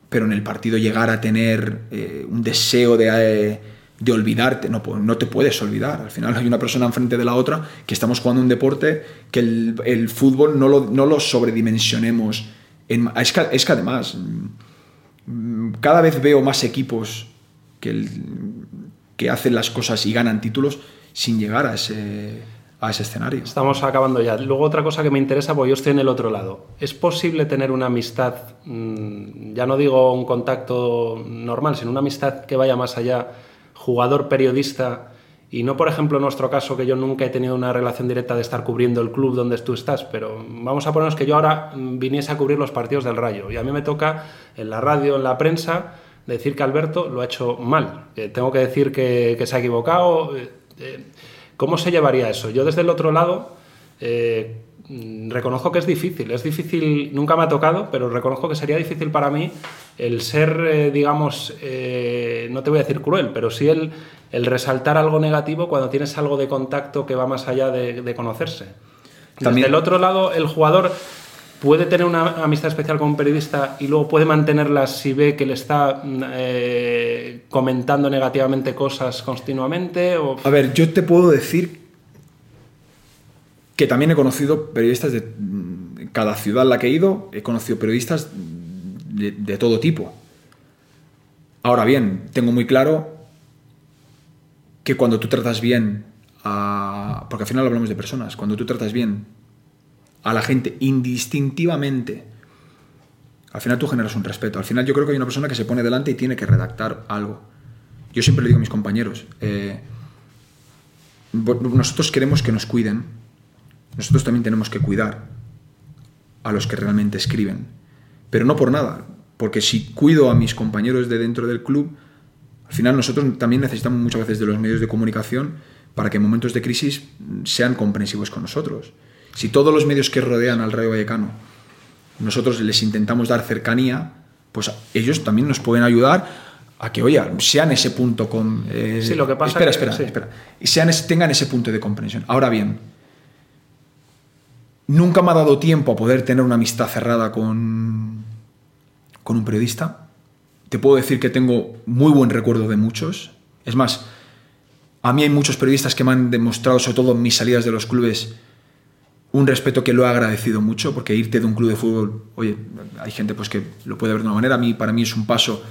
pero en el partido llegar a tener eh, un deseo de, eh, de olvidarte, no, no, te puedes olvidar. Al final hay una persona enfrente de la otra que estamos jugando un deporte que el, fútbol no lo, no lo sobredimensionemos. es, que, además, mm, cada vez veo más equipos que, que hacen las cosas y ganan títulos sin llegar a ese, a ese escenario. Estamos acabando ya. Luego otra cosa que me interesa, porque yo estoy en el otro lado. ¿Es posible tener una amistad, mm, ya no digo un contacto normal, sino una amistad que vaya más allá? jugador-periodista y no, por ejemplo, en nuestro caso, que yo nunca he tenido una relación directa de estar cubriendo el club donde tú estás, pero vamos a ponernos que yo ahora viniese a cubrir los partidos del Rayo y a mí me toca en la radio, en la prensa, decir que Alberto lo ha hecho mal, tengo que decir que, se ha equivocado. Eh, eh, ¿Cómo se llevaría eso? Yo desde el otro lado... Eh, reconozco que es difícil, es difícil, nunca me ha tocado, pero reconozco que sería difícil para mí el ser, eh, digamos, eh, no te voy a decir cruel, pero sí el, el, resaltar algo negativo cuando tienes algo de contacto que va más allá de, conocerse. También... Desde el otro lado, el jugador puede tener una amistad especial con un periodista y luego puede mantenerla si ve que le está mm, eh, comentando negativamente cosas continuamente. O... A ver, yo te puedo decir que también he conocido periodistas de cada ciudad en la que he ido, he conocido periodistas de, todo tipo. Ahora bien, tengo muy claro que cuando tú tratas bien a... porque al final hablamos de personas, cuando tú tratas bien a la gente indistintivamente, al final tú generas un respeto. Al final yo creo que hay una persona que se pone delante y tiene que redactar algo. Yo siempre le digo a mis compañeros, eh, nosotros queremos que nos cuiden, nosotros también tenemos que cuidar a los que realmente escriben. Pero no por nada, porque si cuido a mis compañeros de dentro del club, al final nosotros también necesitamos muchas veces de los medios de comunicación para que en momentos de crisis sean comprensivos con nosotros. Si todos los medios que rodean al Rayo Vallecano nosotros les intentamos dar cercanía, pues ellos también nos pueden ayudar a que, oye, sean ese punto con... Eh, sí, lo que pasa espera, es que, espera, sí. espera. Y sean tengan ese punto de comprensión. Ahora bien, nunca me ha dado tiempo a poder tener una amistad cerrada con, con un periodista. Te puedo decir que tengo muy buen recuerdo de muchos. Es más, a mí hay muchos periodistas que me han demostrado, sobre todo en mis salidas de los clubes, un respeto que lo he agradecido mucho, porque irte de un club de fútbol, oye, hay gente pues que lo puede ver de una manera, a mí para mí es un paso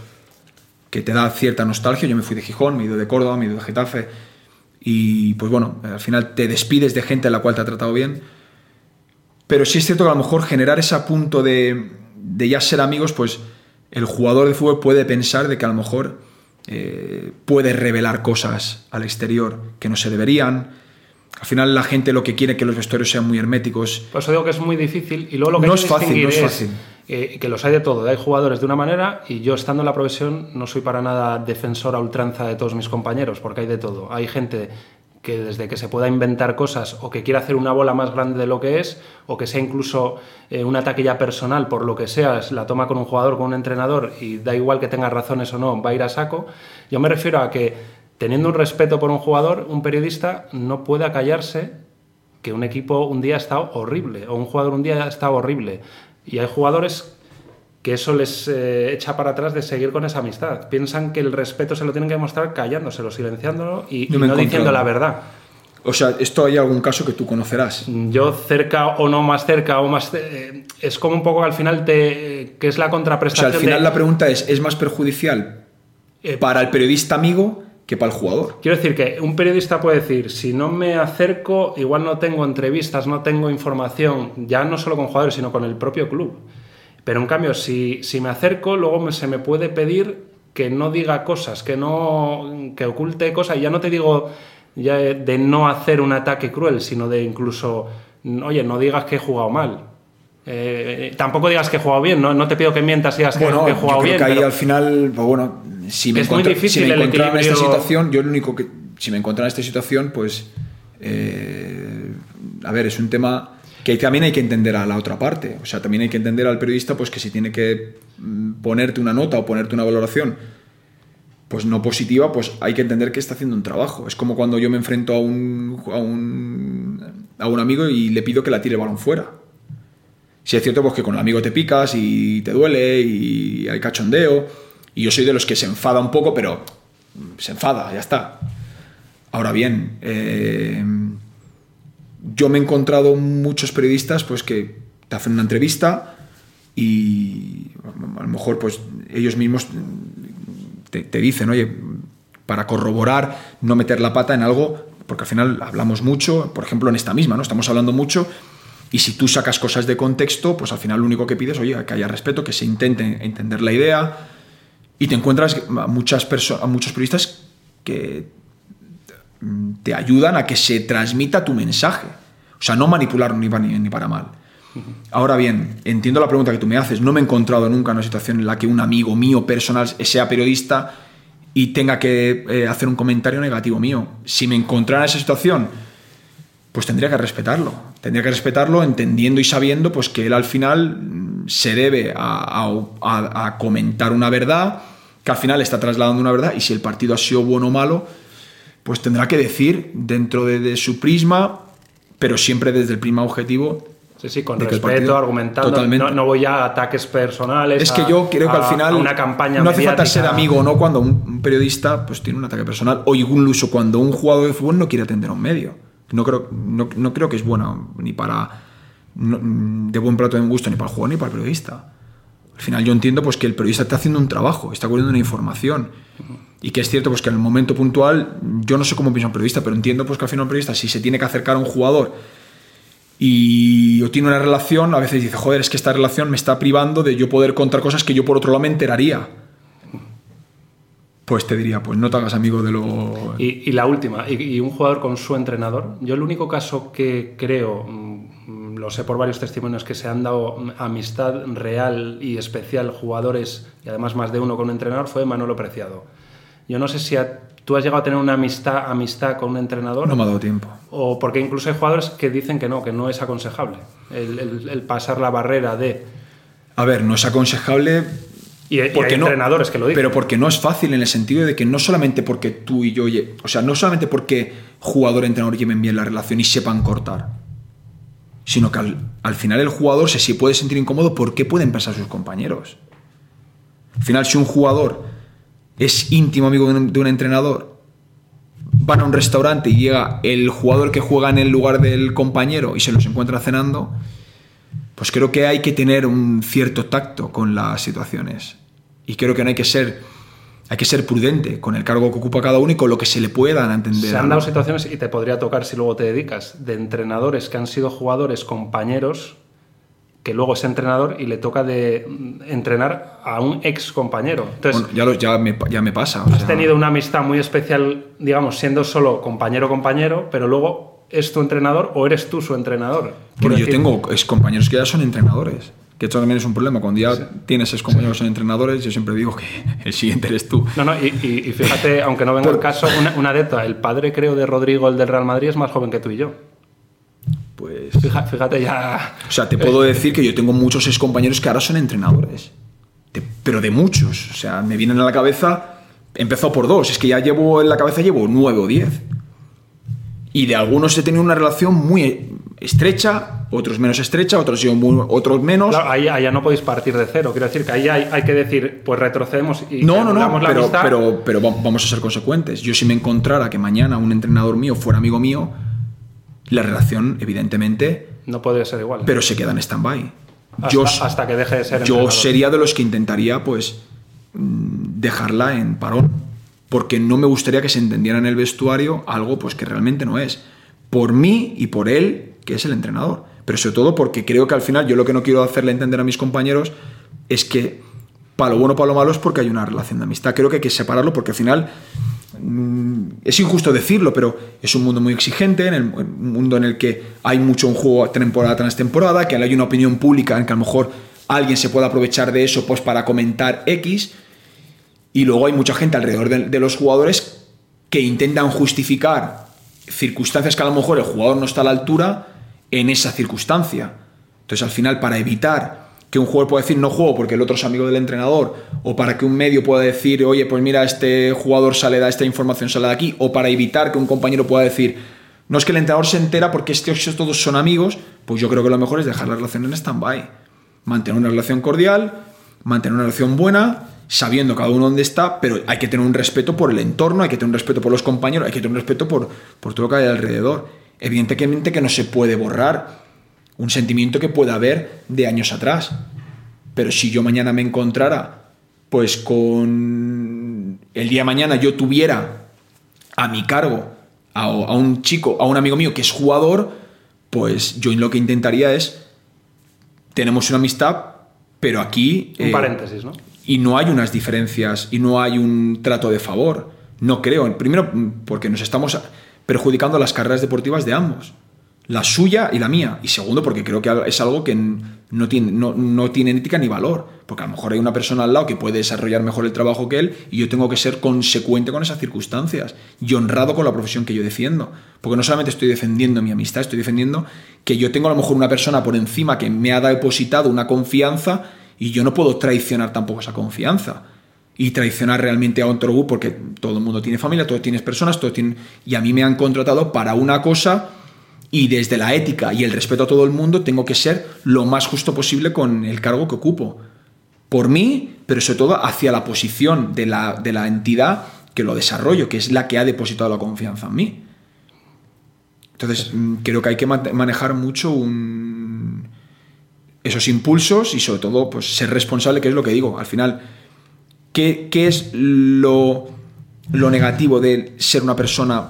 que te da cierta nostalgia. Yo me fui de Gijón, me he ido de Córdoba, me he ido de Getafe, y pues bueno, al final te despides de gente a la cual te ha tratado bien. Pero sí es cierto que a lo mejor generar ese punto de, de ya ser amigos, pues el jugador de fútbol puede pensar de que a lo mejor eh, puede revelar cosas al exterior que no se deberían. Al final la gente lo que quiere es que los vestuarios sean muy herméticos. Por eso digo que es muy difícil y luego lo que No hay que es fácil, no es fácil. eh, que los hay de todo. Hay jugadores de una manera y yo estando en la profesión no soy para nada defensor a ultranza de todos mis compañeros, porque hay de todo. Hay gente que desde que se pueda inventar cosas o que quiera hacer una bola más grande de lo que es o que sea incluso eh, una taquilla personal por lo que sea, la toma con un jugador, con un entrenador y da igual que tenga razones o no, va a ir a saco. Yo me refiero a que teniendo un respeto por un jugador, un periodista no puede acallarse que un equipo un día ha estado horrible o un jugador un día ha estado horrible. Y hay jugadores que eso les eh, echa para atrás de seguir con esa amistad. Piensan que el respeto se lo tienen que mostrar callándoselo, silenciándolo y, no diciendo la verdad. O sea, esto hay algún caso que tú conocerás. Yo cerca o no más cerca o más... eh, es como un poco al final te, que es la O sea, contraprestación al final de- la pregunta es, ¿es más perjudicial eh, para el periodista amigo que para el jugador? Quiero decir que un periodista puede decir, si no me acerco, igual no tengo entrevistas, no tengo información, ya no solo con jugadores, sino con el propio club. Pero en cambio, si, si me acerco, luego se me puede pedir que no diga cosas, que no que oculte cosas. Y ya no te digo ya de no hacer un ataque cruel, sino de incluso, oye, no digas que he jugado mal. Eh, tampoco digas que he jugado bien, no, no te pido que mientas y digas que- Bueno, que he yo jugado creo bien. que ahí pero- al final, pues bueno, si me, si encontrara en esta situación, yo lo único que, si me encontrara en esta situación, pues, eh, a ver, es un tema que también hay que entender a la otra parte. O sea, también hay que entender al periodista, pues que si tiene que mm, ponerte una nota o ponerte una valoración, pues no positiva, pues hay que entender que está haciendo un trabajo. Es como cuando yo me enfrento a un, a un, a un amigo y le pido que la tire el balón fuera. Si es cierto pues que con el amigo te picas y te duele y hay cachondeo. Y yo soy de los que se enfada un poco, pero se enfada, ya está. Ahora bien, eh, yo me he encontrado muchos periodistas pues que te hacen una entrevista y a lo mejor pues ellos mismos te, te dicen, oye, para corroborar, no meter la pata en algo, porque al final hablamos mucho, por ejemplo en esta misma, ¿no? Estamos hablando mucho y si tú sacas cosas de contexto, pues al final lo único que pides, oye, que haya respeto, que se intente entender la idea y te encuentras a, muchas a muchos periodistas que te ayudan a que se transmita tu mensaje. O sea, no manipular ni para, ni para mal. Ahora bien, entiendo la pregunta que tú me haces. No me he encontrado nunca en una situación en la que un amigo mío personal sea periodista y tenga que eh, hacer un comentario negativo mío. Si me encontrara en esa situación, pues tendría que respetarlo. Tendría que respetarlo entendiendo y sabiendo pues, que él al final mm, se debe a, a- a- a comentar una verdad, que al final está trasladando una verdad, y si el partido ha sido bueno o malo, pues tendrá que decir dentro de, de su prisma, pero siempre desde el prisma objetivo. Sí, sí, con respeto, partido- argumentando. Totalmente. No, no voy a ataques personales. Es que a- yo creo que al final una campaña no hace falta mediática. ser amigo o no cuando un, un periodista pues tiene un ataque personal o incluso cuando un jugador de fútbol no quiere atender a un medio. No creo, no, no creo que es bueno ni para de buen plato de gusto ni para el jugador ni para el periodista. Al final yo entiendo pues que el periodista está haciendo un trabajo, está cubriendo una información. Y que es cierto pues que en el momento puntual, yo no sé cómo piensa un periodista, pero entiendo pues que al final un periodista si se tiene que acercar a un jugador y tiene una relación, a veces dice, joder, es que esta relación me está privando de yo poder contar cosas que yo por otro lado me enteraría. Pues te diría, pues no te hagas amigo de lo... Y, y la última, y, y un jugador con su entrenador. Yo el único caso que creo, mm, lo sé por varios testimonios que se han dado amistad real y especial jugadores y además más de uno con un entrenador fue Manolo Preciado. Yo no sé si tú has llegado a tener una amistad, amistad con un entrenador. No me ha dado tiempo. O porque incluso hay jugadores que dicen que no, que no es aconsejable el, pasar la barrera de... A ver, no es aconsejable y, porque hay entrenadores que lo dicen. Pero porque no es fácil en el sentido de que no solamente porque tú y yo, o sea, no solamente porque jugador-entrenador lleven bien la relación y sepan cortar, sino que al, final el jugador se si puede sentir incómodo, ¿por qué pueden pensar sus compañeros? Al final, si un jugador es íntimo amigo de un, entrenador, van a un restaurante y llega el jugador que juega en el lugar del compañero y se los encuentra cenando, pues creo que hay que tener un cierto tacto con las situaciones. Y creo que no hay que ser hay que ser prudente con el cargo que ocupa cada uno y con lo que se le pueda entender. Se han dado situaciones, y te podría tocar si luego te dedicas, de entrenadores que han sido jugadores, compañeros, que luego es entrenador y le toca de entrenar a un ex compañero. Entonces, bueno, ya, ya, me, ya, me, pasa. has tenido una amistad muy especial, digamos, siendo solo compañero-compañero, pero luego es tu entrenador o eres tú su entrenador. Bueno, yo tengo ex compañeros que ya son entrenadores. Que esto también es un problema. Cuando ya tienes ex compañeros son entrenadores, yo siempre digo que el siguiente eres tú. No, no, y, fíjate, aunque no venga el caso, una, una el padre, creo, de Rodrigo, el del Real Madrid, es más joven que tú y yo. Pues. Fíjate, ya. O sea, te puedo decir que yo tengo muchos ex compañeros que ahora son entrenadores. pero de muchos. O sea, me vienen a la cabeza. Empezó por dos. Es que ya llevo en la cabeza llevo nueve o diez. Y de algunos he tenido una relación muy estrecha, otros menos estrecha, otros, otros menos. Claro, ahí, ya no podéis partir de cero. Quiero decir que ahí hay, que decir, pues retrocedemos y. No, no, no, pero, pero, pero vamos a ser consecuentes. Yo, si me encontrara que mañana un entrenador mío fuera amigo mío la relación, evidentemente. No puede ser igual. Pero se queda en stand-by. Hasta, hasta, que deje de ser. Yo sería de los que intentaría, pues, mm, dejarla en parón. Porque no me gustaría que se entendiera en el vestuario algo pues, que realmente no es. Por mí y por él, que es el entrenador. Pero sobre todo porque creo que al final yo lo que no quiero hacerle entender a mis compañeros es que para lo bueno, para lo malo es porque hay una relación de amistad. Creo que hay que separarlo porque al final Mm, es injusto decirlo, pero es un mundo muy exigente, en un mundo en el que hay mucho un juego temporada tras temporada, que hay una opinión pública en que a lo mejor alguien se puede aprovechar de eso pues para comentar X, y luego hay mucha gente alrededor de, los jugadores que intentan justificar circunstancias que a lo mejor el jugador no está a la altura en esa circunstancia. Entonces al final para evitar que un jugador pueda decir no juego porque el otro es amigo del entrenador, o para que un medio pueda decir, oye, pues mira, este jugador sale de esta información, sale de aquí, o para evitar que un compañero pueda decir, no es que el entrenador se entera porque estos todos son amigos, pues yo creo que lo mejor es dejar la relación en stand-by. Mantener una relación cordial, mantener una relación buena, sabiendo cada uno dónde está, pero hay que tener un respeto por el entorno, hay que tener un respeto por los compañeros, hay que tener un respeto por, por todo lo que hay alrededor. Evidentemente que no se puede borrar un sentimiento que pueda haber de años atrás. Pero si yo mañana me encontrara, pues con el día de mañana yo tuviera a mi cargo a, un chico, a un amigo mío que es jugador, pues yo lo que intentaría es, tenemos una amistad, pero aquí... Un eh, paréntesis, ¿no? Y no hay unas diferencias y no hay un trato de favor. No creo. Primero, porque nos estamos perjudicando las carreras deportivas de ambos la suya y la mía. Y segundo, porque creo que es algo que no tiene, no, tiene ética ni valor. Porque a lo mejor hay una persona al lado que puede desarrollar mejor el trabajo que él y yo tengo que ser consecuente con esas circunstancias y honrado con la profesión que yo defiendo. Porque no solamente estoy defendiendo mi amistad, estoy defendiendo que yo tengo a lo mejor una persona por encima que me ha depositado una confianza y yo no puedo traicionar tampoco esa confianza. Y traicionar realmente a otro grupo, porque todo el mundo tiene familia, todos tienes personas, todos tienen. Y a mí me han contratado para una cosa y desde la ética y el respeto a todo el mundo tengo que ser lo más justo posible con el cargo que ocupo. Por mí, pero sobre todo hacia la posición de la, de la entidad que lo desarrollo, que es la que ha depositado la confianza en mí. Entonces, mm, creo que hay que manejar mucho esos impulsos y sobre todo pues, ser responsable, que es lo que digo. Al final, ¿qué, qué es lo, lo negativo de ser una persona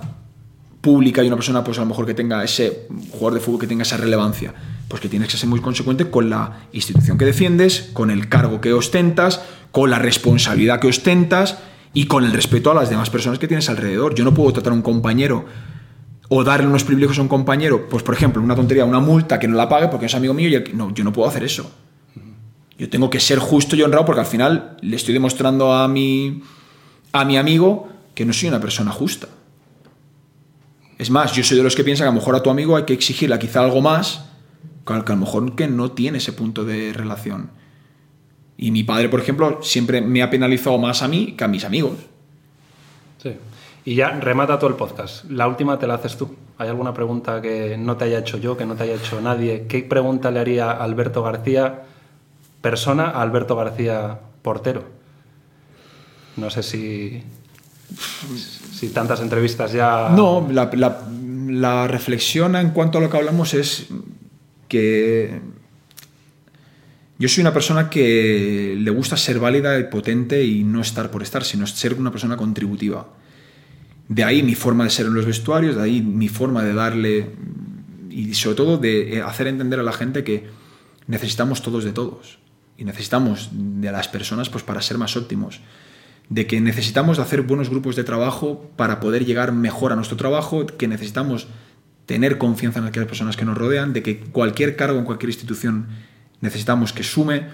pública y una persona, pues a lo mejor que tenga ese jugador de fútbol que tenga esa relevancia, pues que tienes que ser muy consecuente con la institución que defiendes, con el cargo que ostentas, con la responsabilidad que ostentas y con el respeto a las demás personas que tienes alrededor. Yo no puedo tratar a un compañero o darle unos privilegios a un compañero, pues por ejemplo, una tontería, una multa que no la pague porque es amigo mío y no, yo no puedo hacer eso. Yo tengo que ser justo y honrado porque al final le estoy demostrando a mi, a mi amigo que no soy una persona justa. Es más, yo soy de los que piensan que a lo mejor a tu amigo hay que exigirle quizá algo más, que a lo mejor que no tiene ese punto de relación. Y mi padre, por ejemplo, siempre me ha penalizado más a mí que a mis amigos. Sí. Y ya remata todo el podcast. La última te la haces tú. ¿Hay alguna pregunta que no te haya hecho yo, que no te haya hecho nadie? ¿Qué pregunta le haría Alberto García, persona, a Alberto García, portero? No sé si, si tantas entrevistas ya... No, la- la reflexión en cuanto a lo que hablamos es que yo soy una persona que le gusta ser válida y potente y no estar por estar, sino ser una persona contributiva. De ahí mi forma de ser en los vestuarios, de ahí mi forma de darle y sobre todo de hacer entender a la gente que necesitamos todos de todos y necesitamos de las personas pues para ser más óptimos de que necesitamos hacer buenos grupos de trabajo para poder llegar mejor a nuestro trabajo, que necesitamos tener confianza en aquellas personas que nos rodean, de que cualquier cargo en cualquier institución necesitamos que sume.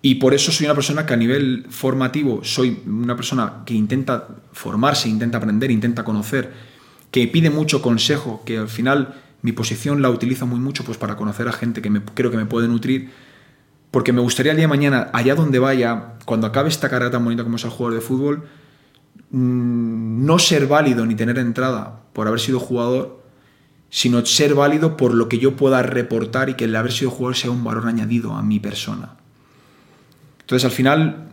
Y por eso soy una persona que a nivel formativo soy una persona que intenta formarse, intenta aprender, intenta conocer, que pide mucho consejo, que al final mi posición la utilizo muy mucho pues para conocer a gente que me, creo que me puede nutrir porque me gustaría el día de mañana, allá donde vaya, cuando acabe esta carrera tan bonita como es el jugador de fútbol, mm, no ser válido ni tener entrada por haber sido jugador, sino ser válido por lo que yo pueda reportar y que el haber sido jugador sea un valor añadido a mi persona. Entonces, al final,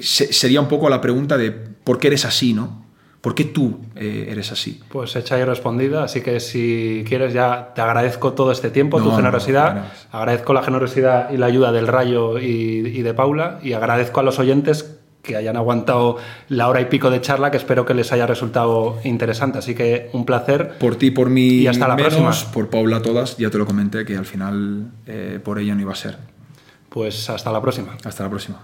se- sería un poco la pregunta de por qué eres así, ¿no? ¿Por qué tú eh, eres así? Pues hecha y respondida, así que si quieres ya te agradezco todo este tiempo, No, tu generosidad, no, no. agradezco la generosidad y la ayuda del Rayo y, y de Paula y agradezco a los oyentes que hayan aguantado la hora y pico de charla que espero que les haya resultado interesante, así que un placer. Por ti, por mí, Y hasta la menos, próxima. por Paula todas, ya te lo comenté que al final eh, por ella no iba a ser. Pues hasta la próxima. Hasta la próxima.